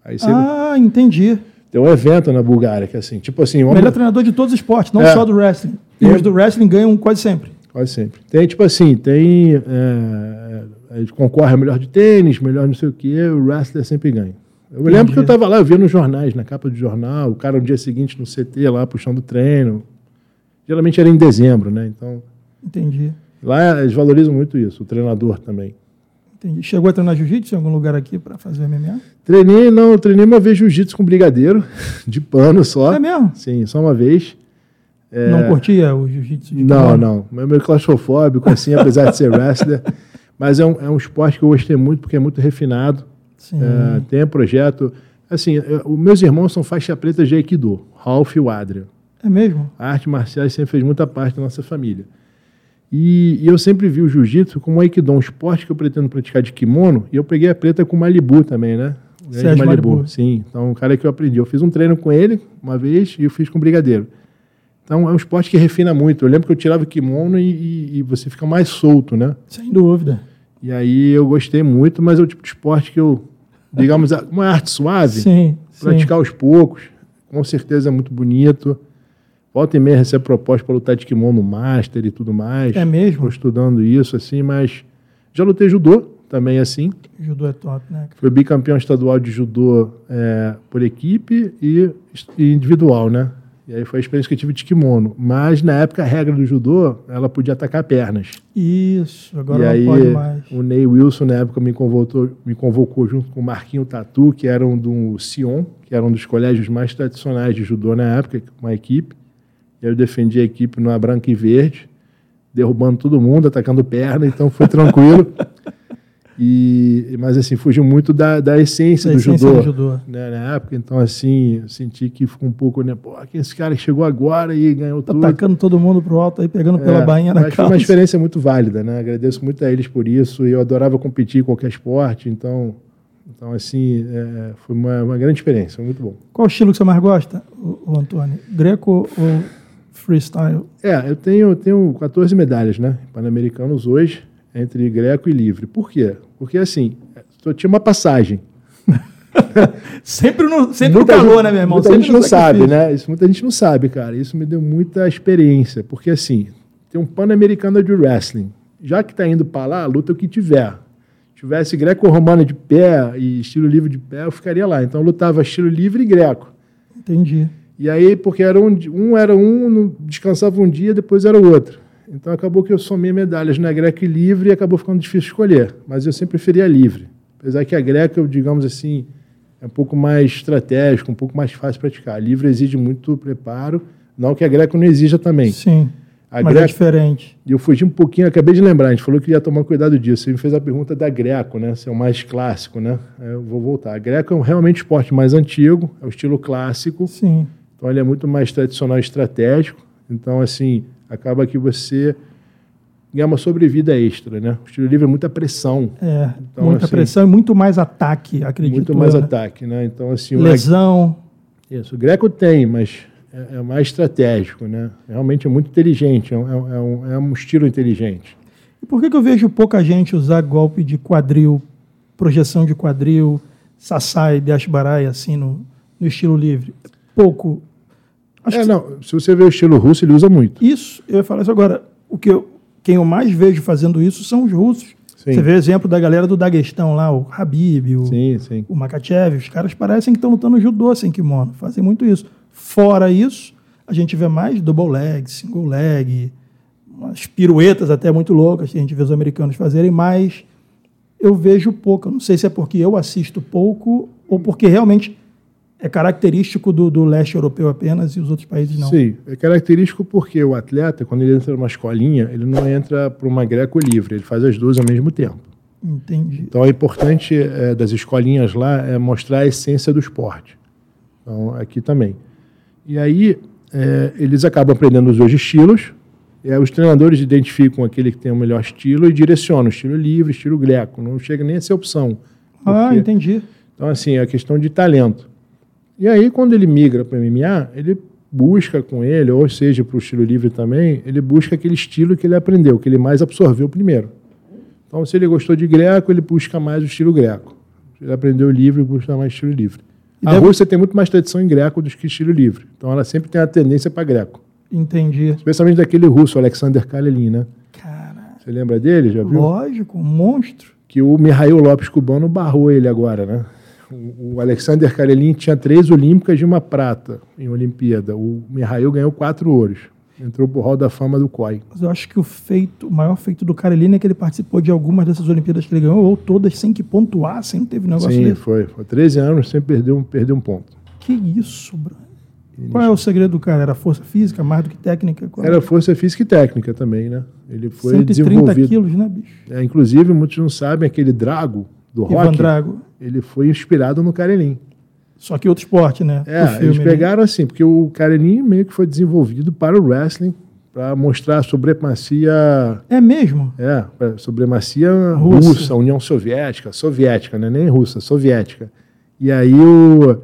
Aí você Ah, entendi. tem um evento na Bulgária que é assim, tipo assim, O uma- melhor treinador de todos os esportes, não É. só do wrestling. E Tem- os do wrestling ganham quase sempre. quase sempre. Tem tipo assim, tem é, é, concorre a melhor de tênis, melhor não sei o que, o wrestler sempre ganha. Eu me lembro que eu tava lá, eu via nos jornais, na capa do jornal, o cara no dia seguinte no CT lá puxando treino. Geralmente era em dezembro, né? Então, Entendi. Lá eles valorizam muito isso, o treinador também. Entendi. Chegou a treinar jiu-jitsu em algum lugar aqui para fazer MMA? Treinei, não, eu treinei uma vez jiu-jitsu com brigadeiro, de pano só. É mesmo? Sim, só uma vez. É, Não curtia o jiu-jitsu de Não, kimono? não. Meu meio claustrofóbico, assim, apesar de ser wrestler. Mas é um, é um esporte que eu gostei muito, porque é muito refinado. Sim. É, tem projeto. Assim, é, os meus irmãos são faixa preta de Aikido, Ralph e o Adrian. É mesmo? A arte marcial sempre fez muita parte da nossa família. E, e eu sempre vi o jiu-jitsu como o Aikido, um esporte que eu pretendo praticar de kimono. E eu peguei a preta com Malibu também, né? Sérgio Malibu. Malibu. Sim, então um cara que eu aprendi. Eu fiz um treino com ele uma vez e eu fiz com o Brigadeiro. Então é um esporte que refina muito. Eu lembro que eu tirava o kimono e, e, e você fica mais solto, né? Sem dúvida. E aí eu gostei muito, mas é o tipo de esporte que eu, digamos, uma arte suave, sim, praticar sim. aos poucos, com certeza é muito bonito. Volta e meia recebe proposta para lutar de kimono master e tudo mais. É mesmo? Estou estudando isso, assim, mas já lutei judô também, assim. Judô é top, né? Fui bicampeão estadual de judô é, por equipe e, e individual, né? E aí foi a experiência que eu tive de kimono. Mas na época a regra do judô, ela podia atacar pernas. Isso, agora e não aí, pode mais. O Ney Wilson na época me convocou, me convocou junto com o Marquinho Tatu, que era um do Sion, que era um dos colégios mais tradicionais de judô na época, uma equipe. Eu defendi a equipe numa branca e verde, derrubando todo mundo, atacando perna, então foi tranquilo. E, mas assim, fugiu muito da, da essência, da do, essência judô, do judô. Né, na época. Então, assim, senti que ficou um pouco, né? Pô, quem esse cara que chegou agora e ganhou tá tudo. Atacando todo mundo pro alto aí, pegando é, pela bainha na mas Foi uma experiência muito válida, né? Agradeço muito a eles por isso. E eu adorava competir em qualquer esporte, então. Então, assim, é, foi uma, uma grande experiência, muito bom. Qual estilo que você mais gosta, o, o Antônio? Greco ou freestyle? É, eu tenho, eu tenho 14 medalhas, né? Pan-Americanos hoje entre greco e livre. Por quê? Porque assim, só tinha uma passagem. sempre no, sempre muita no calor, gente, né, meu irmão? Muita sempre gente não sabe, né? Isso muita gente não sabe, cara. Isso me deu muita experiência. Porque assim, tem um Pan-Americano de Wrestling. Já que está indo para lá, luta o que tiver. Se tivesse greco-romano de pé e estilo livre de pé, eu ficaria lá. Então eu lutava estilo livre e greco. Entendi. E aí, porque era um, um era um, descansava um dia, depois era o outro. Então acabou que eu somei medalhas na greca e livre e acabou ficando difícil escolher. Mas eu sempre preferia livre. Apesar que a greca, digamos assim, é um pouco mais estratégico, um pouco mais fácil de praticar. A livre exige muito preparo, não que a greca não exija também. Sim. A mas greca, é diferente. E eu fugi um pouquinho, acabei de lembrar, a gente falou que ia tomar cuidado disso. Você me fez a pergunta da greco, né? Se é o mais clássico, né? Eu vou voltar. A greco é realmente um esporte mais antigo, é o estilo clássico. Sim. Então ele é muito mais tradicional e estratégico. Então, assim, acaba que você ganha uma sobrevida extra, né? O estilo livre é muita pressão. É, então, muita assim, pressão e muito mais ataque, acredito. Muito mais né? ataque, né? Então, assim... Lesão. O Isso, o Greco tem, mas é, é, mais estratégico, né? Realmente é muito inteligente, é um, é um, é um estilo inteligente. E por que, que eu vejo pouca gente usar golpe de quadril, projeção de quadril, sassai, dashbarai, assim, no, no estilo livre? Pouco Acho é, não. Se você vê o estilo russo, ele usa muito. Isso, eu ia falar isso agora. O que eu, quem eu mais vejo fazendo isso são os russos. Sim. Você vê o exemplo da galera do Daguestão lá, o Habib, o, sim, sim. o Makachev. Os caras parecem que estão lutando judô sem kimono. Fazem muito isso. Fora isso, a gente vê mais double leg, single leg, umas piruetas até muito loucas que a gente vê os americanos fazerem, mas eu vejo pouco. Eu não sei se é porque eu assisto pouco ou porque realmente é característico do, do, leste europeu apenas e os outros países não? Sim, é característico porque o atleta, quando ele entra numa escolinha, ele não entra para uma greco livre, ele faz as duas ao mesmo tempo. Entendi. Então, é importante é, das escolinhas lá é mostrar a essência do esporte. Então, aqui também. E aí, é, eles acabam aprendendo os dois estilos, e aí os treinadores identificam aquele que tem o melhor estilo e direcionam estilo livre, estilo greco. Não chega nem a ser opção. Ah, entendi. Então, assim, é a questão de talento. E aí, quando ele migra para o MMA, ele busca com ele, ou seja, para o estilo livre também, ele busca aquele estilo que ele aprendeu, que ele mais absorveu primeiro. Então, se ele gostou de greco, ele busca mais o estilo greco. Se ele aprendeu livre, busca mais estilo livre. E a deve... Rússia tem muito mais tradição em greco do que estilo livre. Então, ela sempre tem a tendência para greco. Entendi. Especialmente daquele russo, Alexander Kalelin, né? Cara. Você lembra dele? Já viu? Lógico, um monstro. Que o Mihail Lopes Cubano barrou ele agora, né? O Alexander Karelin tinha três olímpicas e uma prata em Olimpíada. O Mihail ganhou quatro ouros. Entrou pro hall da fama do COI. Mas eu acho que o feito, o maior feito do Karelin é que ele participou de algumas dessas Olimpíadas que ele ganhou, ou todas sem que pontuar, sem teve negócio Sim, dele. foi. Foi 13 anos sem perder um, perder um ponto. Que isso, Bruno. Qual é o segredo do cara? Era força física, mais do que técnica? Qual Era é? força física e técnica também, né? Ele foi 130 desenvolvido. quilos, né, bicho? É, inclusive, muitos não sabem, aquele Drago do Ivan rock, Drago. ele foi inspirado no Karelin. Só que outro esporte, né? É, filme, eles né? pegaram né? assim, porque o Karelin meio que foi desenvolvido para o wrestling, para mostrar a supremacia. É mesmo? É, supremacia russa. russa, União Soviética, soviética, né? nem russa, soviética. E aí o,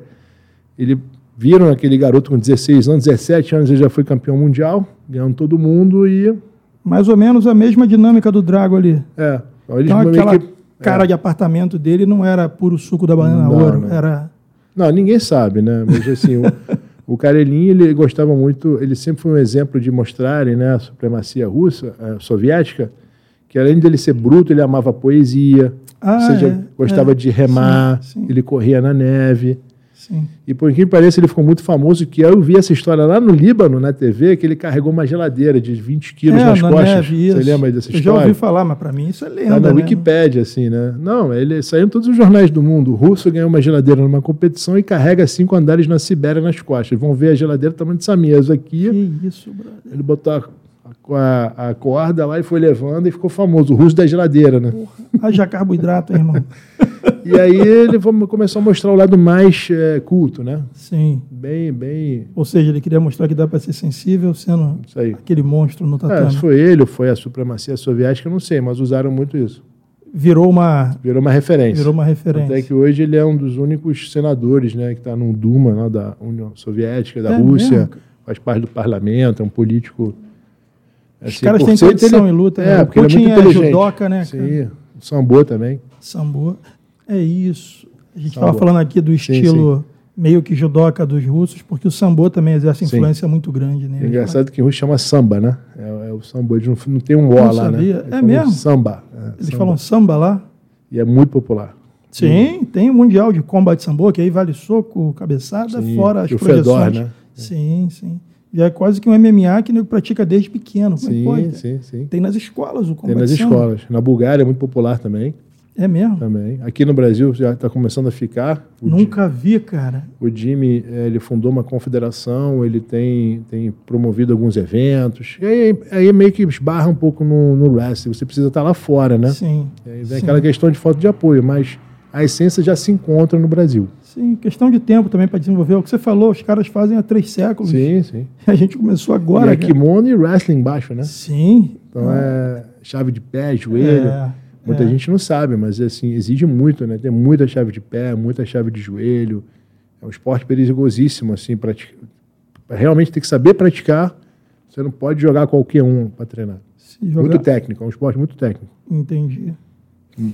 ele viram aquele garoto com 16 anos, 17 anos, ele já foi campeão mundial, ganhando todo mundo e. Mais ou menos a mesma dinâmica do Drago ali. É. Eles então, aquela que, cara é. de apartamento dele não era puro suco da banana não, ouro, não. era. Não, ninguém sabe, né? Mas assim, o, o Karenin, ele gostava muito, ele sempre foi um exemplo de mostrarem né, a supremacia russa, a soviética, que além de ele ser bruto, ele amava poesia, ah, ou seja, é, gostava é, de remar, sim, sim. ele corria na neve. Sim. E por que pareça, ele ficou muito famoso, que eu vi essa história lá no Líbano, na TV, que ele carregou uma geladeira de 20 quilos é, nas na costas. Neve, Você lembra dessa história? Eu já ouvi falar, mas para mim isso é lenda, tá na né? Wikipédia, assim, né? Não, ele saiu em todos os jornais do mundo. O russo ganhou uma geladeira numa competição e carrega cinco andares na Sibéria nas costas. Vão ver a geladeira tamanho dessa mesa aqui. Que isso, brother. Ele botou a a, a, corda lá e foi levando e ficou famoso, o russo da geladeira, né? Porra, haja carboidrato, hein, irmão. e aí ele começou a mostrar o lado mais é, culto, né? Sim. Bem, bem. Ou seja, ele queria mostrar que dá para ser sensível sendo aquele monstro no tatame. É, foi ele ou foi a supremacia soviética, não sei, mas usaram muito isso. Virou uma. Virou uma referência. Virou uma referência. Até que hoje ele é um dos únicos senadores, né, que está no Duma né, da União Soviética, da é Rússia, mesmo? faz parte do parlamento, é um político Assim, Os caras têm tradição ele, em luta. É, né? porque Putin ele é muito é judoca, né? Sim, cara? o sambo também. Sambo. É isso. A gente estava falando aqui do estilo sim, sim. meio que judoca dos russos, porque o sambo também exerce influência sim. muito grande nele. É engraçado que o russo chama samba, né? É, é o sambo, eles não, não tem um O lá, né? É mesmo? Samba. É, eles samba. falam samba lá? E é muito popular. Sim, tem o Mundial de Combate Sambo, que aí vale soco, cabeçada, fora as projeções. Fedor, né? Sim, sim. E é quase que um MMA que nego pratica desde pequeno. É sim, pode? sim, sim. Tem nas escolas o combate Tem nas escolas. Na Bulgária é muito popular também. É mesmo? Também. Aqui no Brasil já está começando a ficar. Nunca vi, cara. O Jimmy, eh, ele fundou uma confederação, ele tem, tem promovido alguns eventos. E aí, aí meio que esbarra um pouco no, no wrestling. Você precisa estar tá lá fora, né? Sim. E aí vem sim. aquela questão de falta de apoio, mas a essência já se encontra no Brasil. Sim, questão de tempo também para desenvolver. O que você falou, os caras fazem há três séculos. Sim, sim. A gente começou agora. E é kimono e wrestling embaixo, né? Sim. Então é chave de pé, joelho. É, muita é. gente não sabe, mas assim, exige muito, né? Tem muita chave de pé, muita chave de joelho. É um esporte perigosíssimo, assim, pratica... realmente tem que saber praticar. Você não pode jogar qualquer um para treinar. Jogar... Muito técnico, é um esporte muito técnico. Entendi. Hum.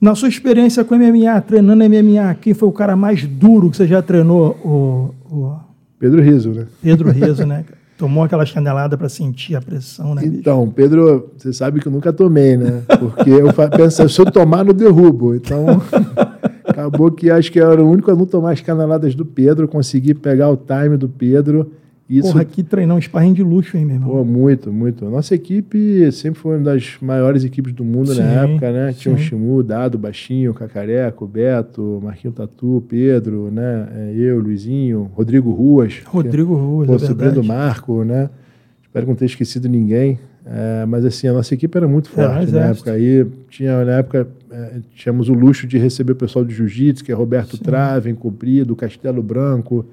Na sua experiência com MMA, treinando MMA, quem foi o cara mais duro que você já treinou? O, o... Pedro Riso, né? Pedro Riso, né? Tomou aquela chanelada para sentir a pressão, né? Então, bicho? Pedro, você sabe que eu nunca tomei, né? Porque eu penso, se eu tomar, no derrubo. Então, acabou que acho que eu era o único a não tomar as caneladas do Pedro, consegui pegar o time do Pedro isso, Porra, que treinar um sparring de luxo, hein, meu irmão? Pô, muito, muito. Nossa equipe sempre foi uma das maiores equipes do mundo sim, na época, né? Tinha o Chimu, Dado, Baixinho, Cacareco, Beto, Marquinho Tatu, Pedro, né? É, eu, Luizinho, Rodrigo Ruas. Rodrigo que, Ruas, pô, é sobrinho do Marco, né? Espero que não tenha esquecido ninguém. É, mas assim, a nossa equipe era muito é, forte é, na época. Aí tinha, na época, é, tínhamos o luxo de receber o pessoal do Jiu-Jitsu, que é Roberto Sim. Trave, Encobrido, Castelo Branco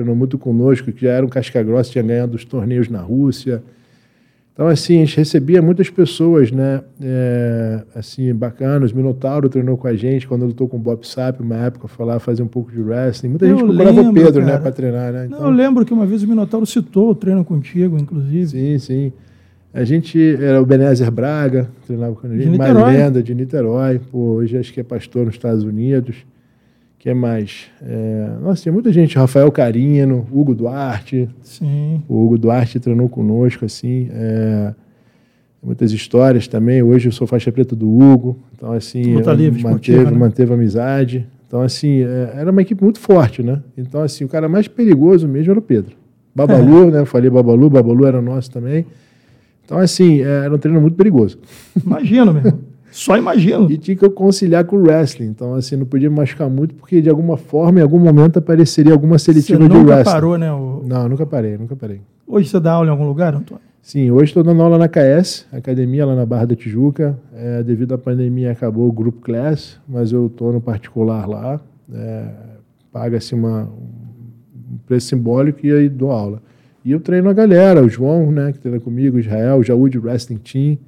treinou muito conosco, que já era um casca-grossa, tinha ganhado os torneios na Rússia. Então, assim, a gente recebia muitas pessoas, né, é, assim, bacanas. Minotauro treinou com a gente quando lutou com o Bob Sap, uma época, foi lá fazer um pouco de wrestling. Muita eu gente procurava o Pedro, né, cara. né, para treinar, né? Então, Não, eu lembro que uma vez o Minotauro citou o treino contigo, inclusive. Sim, sim. A gente era o Benézer Braga, treinava com a gente, uma lenda de Niterói. Pô, hoje acho que é pastor nos Estados Unidos que é mais? É, nossa, tem muita gente. Rafael Carino, Hugo Duarte. Sim. O Hugo Duarte treinou conosco, assim. É, muitas histórias também. Hoje eu sou faixa preta do Hugo. Então, assim, Luta livre, manteve, né? manteve amizade. Então, assim, é, era uma equipe muito forte, né? Então, assim, o cara mais perigoso mesmo era o Pedro. Babalu, é. né? Eu falei Babalu, Babalu era nosso também. Então, assim, é, era um treino muito perigoso. Imagina, mesmo. Só imagino. E tinha que conciliar com o wrestling. Então, assim, não podia machucar muito, porque de alguma forma, em algum momento, apareceria alguma seletiva você de wrestling. nunca parou, né? O... Não, nunca parei, nunca parei. Hoje você dá aula em algum lugar, Antônio? Sim, hoje estou dando aula na KS, academia lá na Barra da Tijuca. É, devido à pandemia, acabou o Group Class, mas eu estou no particular lá. É, Paga-se um preço simbólico e aí dou aula. E eu treino a galera, o João, né, que treina comigo, o Israel, o Jaúde Wrestling Team.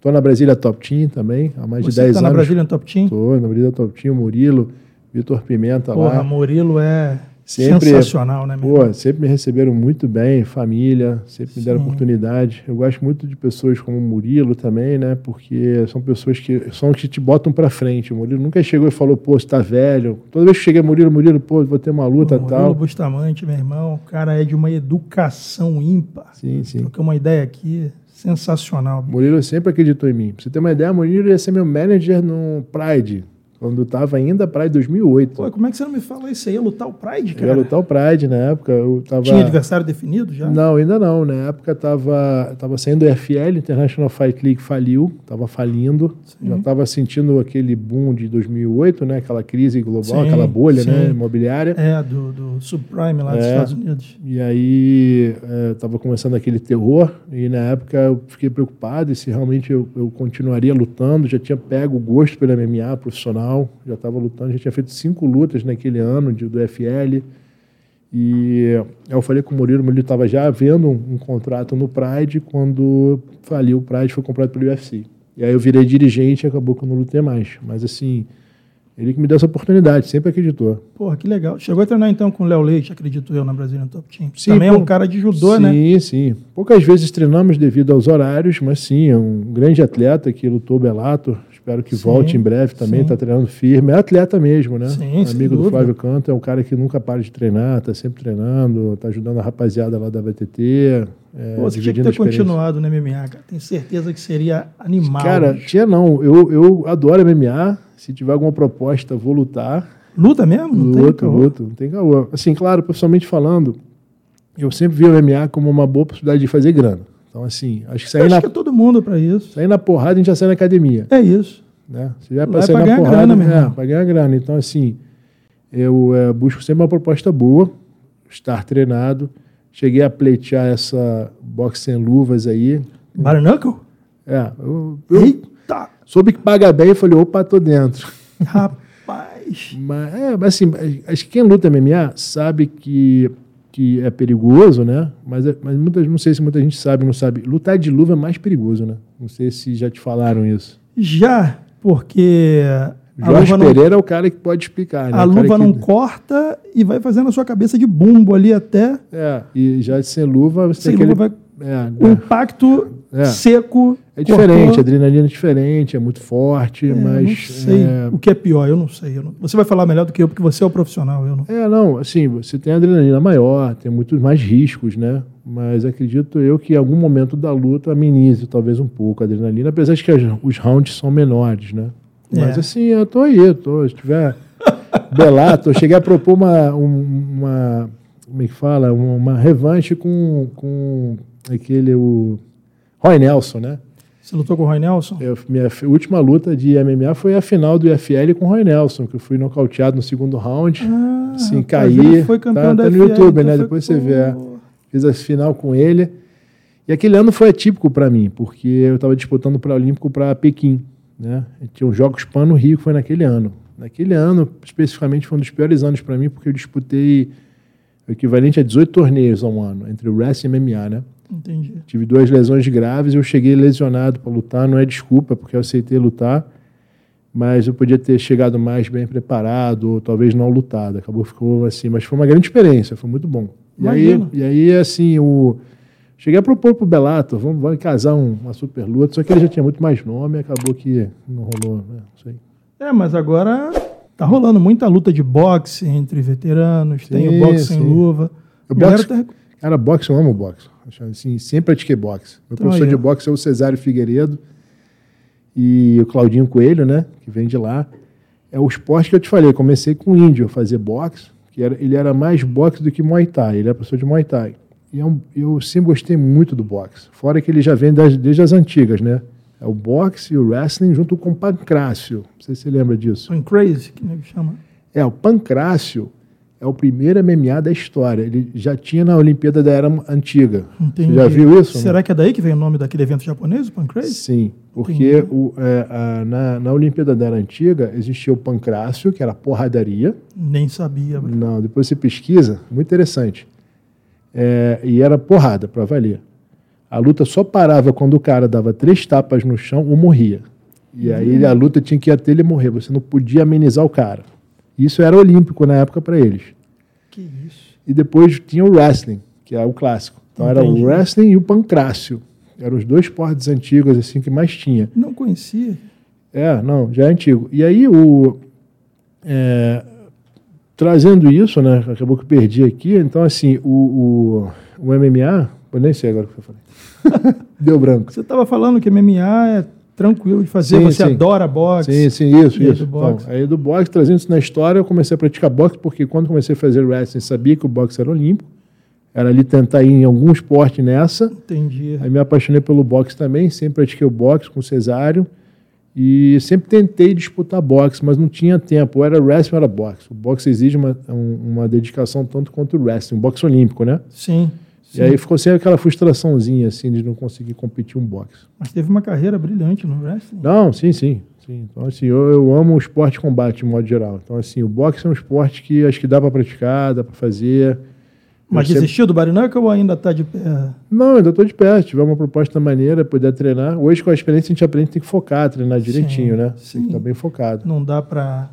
Estou na Brasília Top Team também, há mais Você de 10 tá anos. na Brasília Top Team? Estou na Brasília Top Team, o Murilo, Vitor Pimenta Porra, lá. Murilo é sempre, sensacional, né? Pô, sempre me receberam muito bem, família, sempre me deram Sim. oportunidade. Eu gosto muito de pessoas como o Murilo também, né? Porque são pessoas que são que te botam para frente. O Murilo nunca chegou e falou, pô, você tá velho. Toda vez que cheguei, Murilo, Murilo, pô, vou ter uma luta e tal. Murilo Bustamante, meu irmão, o cara é de uma educação ímpar. Sim, sim. Porque uma ideia aqui sensacional. Murilo sempre acreditou em mim. Pra você ter uma ideia, Murilo ia ser meu manager no Pride quando estava ainda Pride 2008. Pô, como é que você não me fala isso aí? Ia lutar o Pride, cara? Ia lutar o Pride na época. Eu tava... Tinha adversário definido já? Não, ainda não. Na época tava, tava saindo o FL, International Fight League faliu, tava falindo. Sim. Já tava sentindo aquele boom de 2008, né? Aquela crise global, sim, aquela bolha né? imobiliária. É, do, do subprime lá é, dos Estados Unidos. E aí é, tava começando aquele terror e na época eu fiquei preocupado se realmente eu, eu continuaria lutando. Já tinha pego o gosto pela MMA profissional profissional, já estava lutando, já tinha feito cinco lutas naquele ano de, do FL. E eu falei com o Murilo, o Murilo estava já vendo um, um, contrato no Pride, quando faliu o Pride foi comprado pelo UFC. E aí eu virei dirigente e acabou que eu não lutei mais. Mas assim, ele que me deu essa oportunidade, sempre acreditou. Porra, que legal. Chegou a treinar então com o Léo Leite, acredito eu, na Brasília Top Team. Sim, Também pô, é um cara de judô, sim, né? Sim, sim. Poucas vezes treinamos devido aos horários, mas sim, é um grande atleta que lutou Bellator. Espero que sim, volte em breve também, está treinando firme. É atleta mesmo, né? Sim, Amigo do Flávio Canto, é um cara que nunca para de treinar, está sempre treinando, está ajudando a rapaziada lá da VTT. É, Pô, você tinha que ter continuado no MMA, cara. Tenho certeza que seria animal. Cara, tinha não. Eu, eu adoro MMA se tiver alguma proposta, vou lutar. Luta mesmo? Não luta, luta, não tem caô. Assim, claro, pessoalmente falando, eu sempre vi o MMA como uma boa possibilidade de fazer grana. Então, assim, acho que sair acho na... que é todo mundo para isso. Sair na porrada, a gente já sai na academia. É isso. Né? Se já para sair na porrada, grana, é, para ganhar grana. Então, assim, eu é, busco sempre uma proposta boa, estar treinado. Cheguei a pleitear essa boxe sem luvas aí. Baranuckle? É. Eu, eu, Eita! Soube que paga bem e falei, opa, tô dentro. Rapaz. mas, é, mas assim, acho que quem luta MMA sabe que, que é perigoso, né? Mas, é, mas muitas, não sei se muita gente sabe, não sabe. Lutar de luva é mais perigoso, né? Não sei se já te falaram isso. Já, porque. Jorge Pereira não, é o cara que pode explicar. Né? A luva não corta e vai fazendo a sua cabeça de bumbo ali até. É, e já sem luva você sem tem luva aquele... vai é, o impacto é. seco. É diferente, cortou. a adrenalina é diferente, é muito forte, é, mas. Não sei é... o que é pior, eu não sei. Eu não... Você vai falar melhor do que eu, porque você é o profissional, eu não. É, não, assim, você tem adrenalina maior, tem muitos mais riscos, né? Mas acredito eu que em algum momento da luta amenize talvez um pouco a adrenalina, apesar de que os rounds são menores, né? Mas é. assim, eu tô aí, eu tô, se tiver. Belato, eu cheguei a propor uma, uma. Como é que fala? Uma revanche com, com aquele o Roy Nelson, né? Você lutou com o Roy Nelson? Eu, minha última luta de MMA foi a final do IFL com o Roy Nelson, que eu fui nocauteado no segundo round. Ah, assim, caí. Foi campeão tá, tá no YouTube, né? Depois você vê. Fiz a final com ele. E aquele ano foi atípico para mim, porque eu estava disputando para o Olímpico para Pequim. Né? tinha os Jogos Pan no Rio, que foi naquele ano. Naquele ano, especificamente, foi um dos piores anos para mim, porque eu disputei o equivalente a 18 torneios ao ano, entre o wrestling e MMA, né? Entendi. Tive duas lesões graves, eu cheguei lesionado para lutar, não é desculpa, porque eu aceitei lutar, mas eu podia ter chegado mais bem preparado, ou talvez não lutado. Acabou ficou assim, mas foi uma grande experiência, foi muito bom. E aí, e aí, assim, o cheguei a propor pro Belato, vamos, vamos casar um, uma super luta, só que ele já tinha muito mais nome, acabou que não rolou, né? Não sei. É, mas agora tá rolando muita luta de boxe entre veteranos, sim, tem o boxe sim. sem luva. O boxe, tá... Cara, boxe, eu amo boxe. Assim, sempre pratiquei boxe. Meu então, professor de boxe é o Cesário Figueiredo e o Claudinho Coelho, né? Que vem de lá. É o esporte que eu te falei. Eu comecei com o índio a fazer boxe, que era, ele era mais boxe do que Muay Thai. Ele era professor de Muay Thai. E eu, é eu sempre gostei muito do boxe. Fora que ele já vem das, desde as antigas, né? É o boxe e o wrestling junto com o pancrácio. Não sei se você lembra disso. Pancrace, que chama. É, o pancrácio é o primeiro MMA da história. Ele já tinha na Olimpíada da Era Antiga. Entendi. Você já viu isso? Será que é daí que vem o nome daquele evento japonês, o Pancrase? Sim, porque o, é, a, na, na Olimpíada da Era Antiga existia o pancrácio, que era porradaria. Nem sabia. Bro. Não, depois você pesquisa, muito interessante. É, e era porrada, para valer. A luta só parava quando o cara dava três tapas no chão ou morria. E aí a luta tinha que ir até ele morrer, você não podia amenizar o cara. Isso era olímpico na época para eles. Que isso. E depois tinha o wrestling, que é o clássico. Então Entendi. era o wrestling e o pancrácio. Eram os dois esportes antigos assim que mais tinha. Não conhecia. É, não, já é antigo. E aí o é, trazendo isso, né? Acabou que eu perdi aqui. Então assim, o, o, o MMA, eu nem sei agora o que eu falei. Deu branco. Você estava falando que MMA é tranquilo de fazer, sim, você sim. adora boxe. Sim, sim, isso, isso. Do então, aí do boxe, trazendo isso na história, eu comecei a praticar boxe, porque quando comecei a fazer wrestling, sabia que o boxe era olímpico. Era ali tentar ir em algum esporte nessa. Entendi. Aí me apaixonei pelo boxe também, sempre pratiquei o boxe com o Cesário. E sempre tentei disputar boxe, mas não tinha tempo. Ou era wrestling ou era boxe. O boxe exige uma, uma dedicação tanto quanto o wrestling, um boxe olímpico, né? Sim. Sim. E aí ficou sempre aquela frustraçãozinha, assim, de não conseguir competir um boxe. Mas teve uma carreira brilhante no wrestling? Não, sim, sim. sim. Então, assim, eu, eu amo o esporte de combate, de modo geral. Então, assim, o boxe é um esporte que acho que dá para praticar, dá para fazer. Mas eu desistiu sempre... do Barinuca ou ainda está de pé? Não, ainda estou de pé. Se tiver uma proposta maneira, puder treinar. Hoje, com a experiência, a gente aprende que tem que focar, treinar direitinho, sim, né? Sim. Tem que estar tá bem focado. Não dá para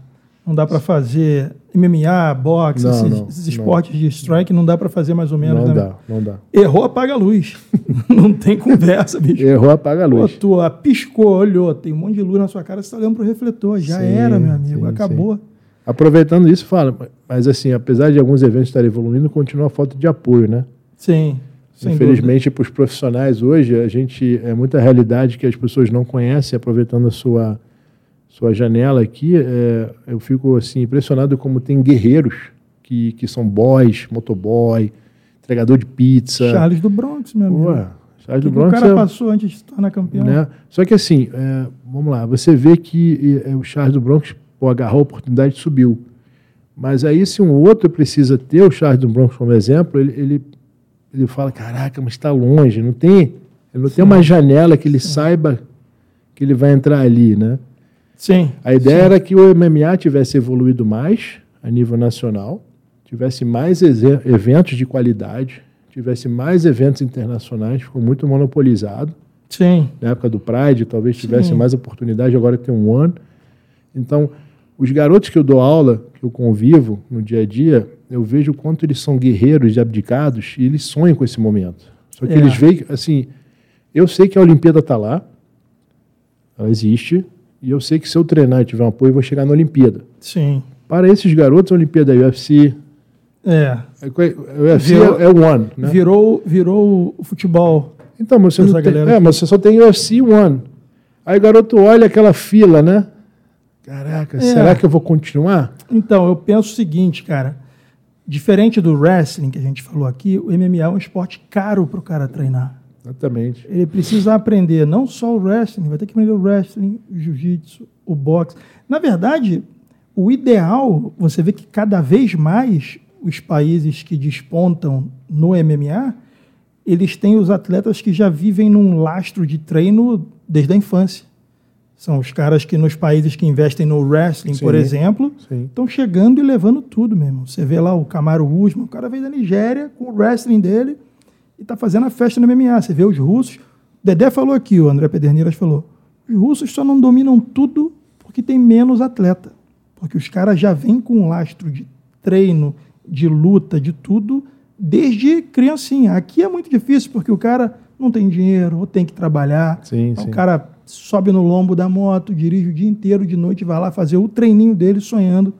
não dá para fazer MMA, boxe, não, esses, não, esses esportes não. de strike, não dá para fazer mais ou menos. Não né? dá, não dá. Errou, apaga a luz. não tem conversa, bicho. Errou, apaga a luz. Pô, tu piscou, olhou, tem um monte de luz na sua cara, você está olhando pro refletor. Já sim, era, meu amigo, sim, acabou. Sim. Aproveitando isso, fala, mas assim, apesar de alguns eventos estarem evoluindo, continua a falta de apoio, né? Sim. Infelizmente, para os profissionais hoje, a gente é muita realidade que as pessoas não conhecem, aproveitando a sua sua janela aqui, é, eu fico assim impressionado como tem guerreiros que, que são boys, motoboy, entregador de pizza. Charles do Bronx, meu amigo. Ué, Charles do Bronx. O cara é, passou antes de se tornar campeão. Né? Só que assim, é, vamos lá, você vê que é, o Charles do Bronx pô, agarrou a oportunidade e subiu. Mas aí, se um outro precisa ter o Charles do Bronx como exemplo, ele, ele, ele fala: caraca, mas está longe, não tem, ele não Sim. tem uma janela que ele Sim. saiba que ele vai entrar ali, né? Sim. A ideia sim. era que o MMA tivesse evoluído mais a nível nacional, tivesse mais eventos de qualidade, tivesse mais eventos internacionais, ficou muito monopolizado. Sim. Na época do Pride, talvez tivesse sim. mais oportunidade, agora tem um ano. Então, os garotos que eu dou aula, que eu convivo no dia a dia, eu vejo o quanto eles são guerreiros e abdicados e eles sonham com esse momento. Só que é. eles veem, assim, eu sei que a Olimpíada está lá, ela existe, e eu sei que se eu treinar e tiver um apoio, eu vou chegar na Olimpíada. Sim. Para esses garotos, a Olimpíada é UFC. É. O UFC virou, é o One. Né? Virou, virou o futebol. Então, mas você, não tem, é, mas você só tem UFC One. Aí o garoto olha aquela fila, né? Caraca, é. será que eu vou continuar? Então, eu penso o seguinte, cara. Diferente do wrestling que a gente falou aqui, o MMA é um esporte caro para o cara treinar. Exatamente. Ele precisa aprender não só o wrestling, vai ter que aprender o wrestling, o jiu-jitsu, o boxe. Na verdade, o ideal, você vê que cada vez mais os países que despontam no MMA, eles têm os atletas que já vivem num lastro de treino desde a infância. São os caras que nos países que investem no wrestling, sim, por exemplo, estão chegando e levando tudo mesmo. Você vê lá o Camaro Usman, o cara veio da Nigéria com o wrestling dele, e está fazendo a festa no MMA. Você vê os russos. Dedé falou aqui, o André Pederneiras falou. Os russos só não dominam tudo porque tem menos atleta. Porque os caras já vêm com um lastro de treino, de luta, de tudo, desde criancinha. Aqui é muito difícil porque o cara não tem dinheiro ou tem que trabalhar. Sim, então, sim. O cara sobe no lombo da moto, dirige o dia inteiro, de noite vai lá fazer o treininho dele sonhando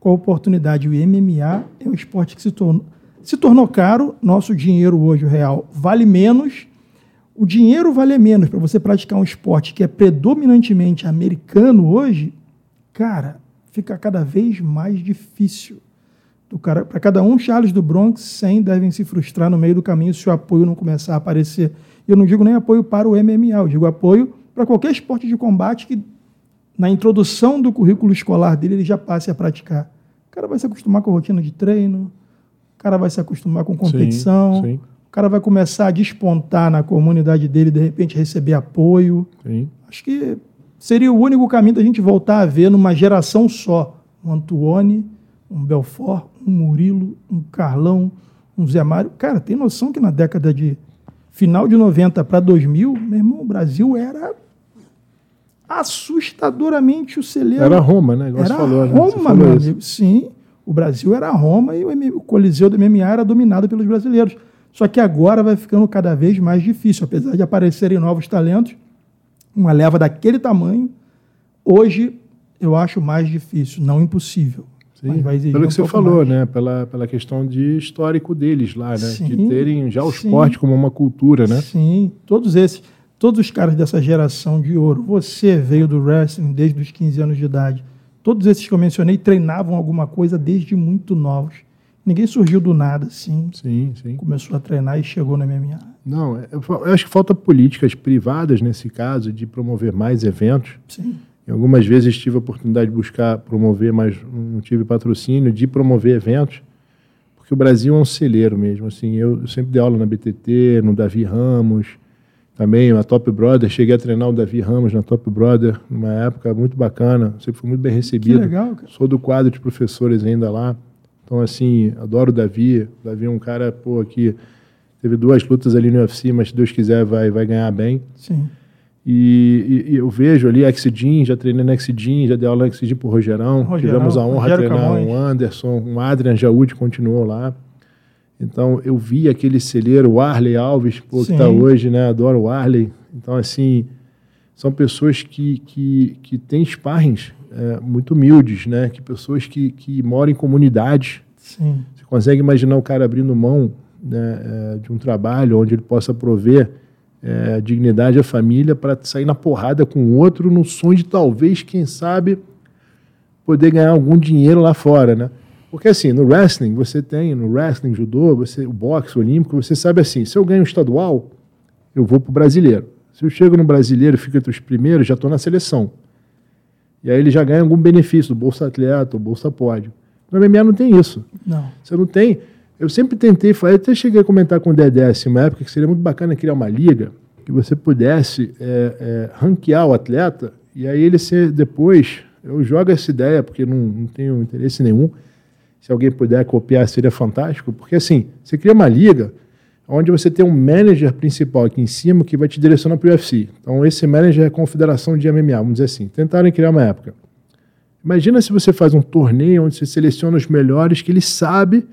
com a oportunidade. O MMA é um esporte que se tornou se tornou caro, nosso dinheiro hoje, o real, vale menos. O dinheiro vale menos para você praticar um esporte que é predominantemente americano hoje, cara, fica cada vez mais difícil. Para cada um, Charles do Bronx, 100 devem se frustrar no meio do caminho se o apoio não começar a aparecer. Eu não digo nem apoio para o MMA, eu digo apoio para qualquer esporte de combate que, na introdução do currículo escolar dele, ele já passe a praticar. O cara vai se acostumar com a rotina de treino, cara vai se acostumar com competição, sim, sim. o cara vai começar a despontar na comunidade dele, de repente receber apoio. Sim. Acho que seria o único caminho da gente voltar a ver numa geração só um Antuone, um Belfort, um Murilo, um Carlão, um Zé Mário. Cara, tem noção que na década de final de 90 para 2000, meu irmão, o Brasil era assustadoramente o celeiro. Era Roma, né? Igual era falou, né? Roma, meu amigo. Sim, o Brasil era Roma e o, Coliseu do MMA era dominado pelos brasileiros. Só que agora vai ficando cada vez mais difícil, apesar de aparecerem novos talentos, uma leva daquele tamanho, hoje eu acho mais difícil, não impossível. Sim, pelo que você falou, mais. né? Pela, pela questão de histórico deles lá, né? Sim, de terem já o sim. esporte como uma cultura, né? Sim, todos esses, todos os caras dessa geração de ouro. Você veio do wrestling desde os 15 anos de idade. Todos esses que eu mencionei treinavam alguma coisa desde muito novos. Ninguém surgiu do nada, assim. Sim, sim. Começou a treinar e chegou na MMA. Não, eu, eu acho que falta políticas privadas nesse caso de promover mais eventos. Sim, E algumas vezes tive a oportunidade de buscar promover, mas não tive patrocínio de promover eventos, porque o Brasil é um celeiro mesmo. Assim, eu, eu sempre dei aula na BTT, no Davi Ramos, também na Top Brother. Cheguei a treinar o Davi Ramos na Top Brother, numa época muito bacana. Sempre fui muito bem que recebido. legal, cara. Sou do quadro de professores ainda lá. Então, assim, adoro o Davi. O Davi é um cara, pô, que teve duas lutas ali no UFC, mas se Deus quiser vai, vai ganhar bem. Sim, E, e- e eu vejo ali Exidin, já treinei no Exidin, já dei aula no Exidin pro Rogerão. Rogerão, Tivemos a honra de Rogério treinar Camões. um Anderson, um Adrian Jaúde continuou lá. Então eu vi aquele celeiro, o Arley Alves, pô, que está hoje, né? Adoro o Arley. Então, assim, são pessoas que, que, que têm sparrings é, muito humildes, né? Que pessoas que, que moram em comunidades. sim, Você consegue imaginar o cara abrindo mão né, é, de um trabalho onde ele possa prover é, dignidade à família para sair na porrada com o outro no sonho de talvez, quem sabe, poder ganhar algum dinheiro lá fora, né? Porque assim, no wrestling, você tem, no wrestling, judô, você, o boxe, o olímpico, você sabe assim, se eu ganho estadual, eu vou pro brasileiro. Se eu chego no brasileiro e fico entre os primeiros, já estou na seleção. E aí ele já ganha algum benefício do Bolsa Atleta, ou Bolsa Pódio. No MMA não tem isso. não. Você não tem. Eu sempre tentei, falar, até cheguei a comentar com o Dedé assim, uma época que seria muito bacana criar uma liga que você pudesse é, é, ranquear o atleta e aí ele ser depois. Eu jogo essa ideia porque não, não tenho interesse nenhum. Se alguém puder copiar, seria fantástico. Porque assim, você cria uma liga onde você tem um manager principal aqui em cima que vai te direcionar para o UFC. Então, esse manager é a confederação de MMA, vamos dizer assim. Tentaram criar uma época. Imagina se você faz um torneio onde você seleciona os melhores que ele sabe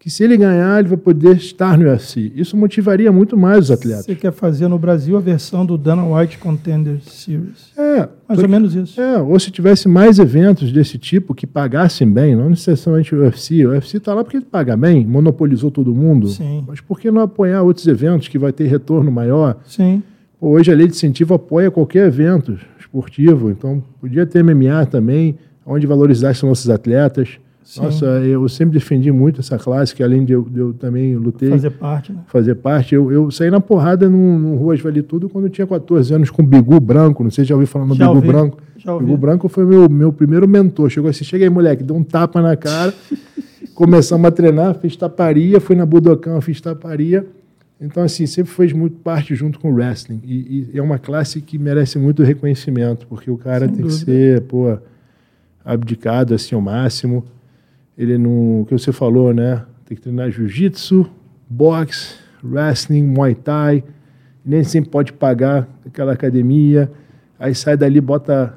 que se ele ganhar, ele vai poder estar no UFC. Isso motivaria muito mais os atletas. Você quer fazer no Brasil a versão do Dana White Contender Series. É, Mais ou menos isso. é, ou se tivesse mais eventos desse tipo que pagassem bem, não necessariamente o UFC. O UFC está lá porque ele paga bem, monopolizou todo mundo. Sim. Mas por que não apoiar outros eventos que vai ter retorno maior? Sim, hoje a lei de incentivo apoia qualquer evento esportivo, então podia ter MMA também, onde valorizasse nossos atletas. Sim. Nossa, eu sempre defendi muito essa classe, que além de eu, de eu também lutei fazer parte, né? fazer parte. Eu, eu saí na porrada no, no Ruas Vale Tudo quando eu tinha 14 anos com Bigu Branco. Não sei se já ouviu falar no Já Bigu ouvi, Branco. já ouvi. Bigu Branco foi meu, meu primeiro mentor. Chegou assim, chega aí, moleque, deu um tapa na cara. Começamos a treinar, fiz taparia, fui na Budokan, fiz taparia. Então, assim, sempre fez muito parte junto com o wrestling. E, e é uma classe que merece muito reconhecimento, porque o cara Sem tem dúvida. que ser, pô, abdicado assim ao máximo. Ele não. O que você falou, né? Tem que treinar jiu-jitsu, boxe, wrestling, muay thai. Nem sempre pode pagar aquela academia. Aí sai dali, bota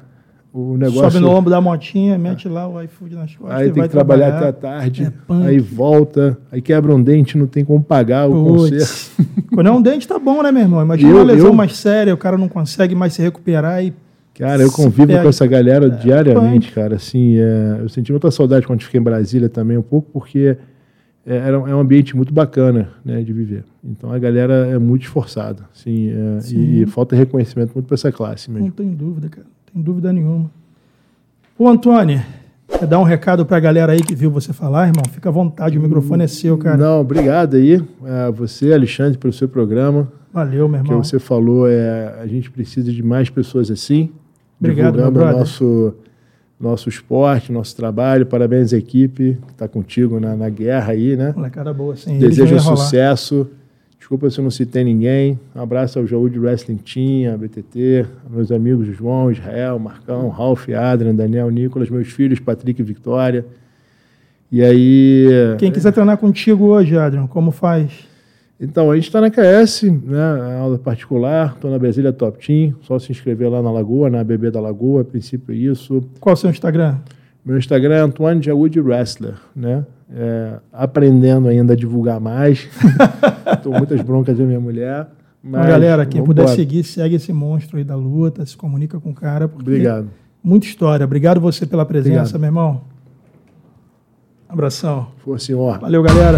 o negócio. Sobe no ombro da motinha, mete lá o iFood nas costas. Aí tem que trabalhar, até a tarde, É aí volta, aí quebra um dente, não tem como pagar o conserto. Quando é um dente, tá bom, né, meu irmão? Imagina Eu- uma lesão eu- mais séria, o cara não consegue mais se recuperar e. Cara, eu convivo pega. com essa galera diariamente, punk. cara. Assim, é, eu senti muita saudade quando fiquei em Brasília também, um pouco, porque é, era, um- é um ambiente muito bacana né, de viver. Então a galera é muito esforçada. Assim, é, Sim. e, falta reconhecimento muito para essa classe Não mesmo. tem dúvida, cara. Não tem dúvida nenhuma. Ô, Antônio, quer dar um recado pra galera aí que viu você falar, irmão? Fica à vontade, o microfone é seu, cara. Não, obrigado aí a você, Alexandre, pelo seu programa. Valeu, meu que irmão. você falou é a gente precisa de mais pessoas assim, Obrigado, meu divulgando o nosso nosso esporte, nosso trabalho. Parabéns à equipe que está contigo na, na guerra aí, né? Molecada boa, não Desejo sucesso. Desculpa se eu não citei ninguém. Um abraço ao Jaú de Wrestling Team, a BTT, meus amigos João, Israel, Marcão, Ralph, Adrian, Daniel, Nicolas, meus filhos, Patrick e Victoria. E aí. Quem quiser treinar contigo hoje, Adrian, como faz? Então, a gente está na QS, né, aula particular, estou na Brasília Top Team, só se inscrever lá na Lagoa, na BB da Lagoa, a princípio é isso. Qual é o seu Instagram? Meu Instagram é Antoine Jaúde Wrestler, né? É, aprendendo ainda a divulgar mais. Estou muitas broncas da minha mulher. Mas então, galera, quem puder embora. seguir, segue esse monstro aí da luta, se comunica com o cara. Obrigado. Muita história. Obrigado você pela presença, Obrigado. meu irmão. Abração. Foi, senhor. Valeu, galera.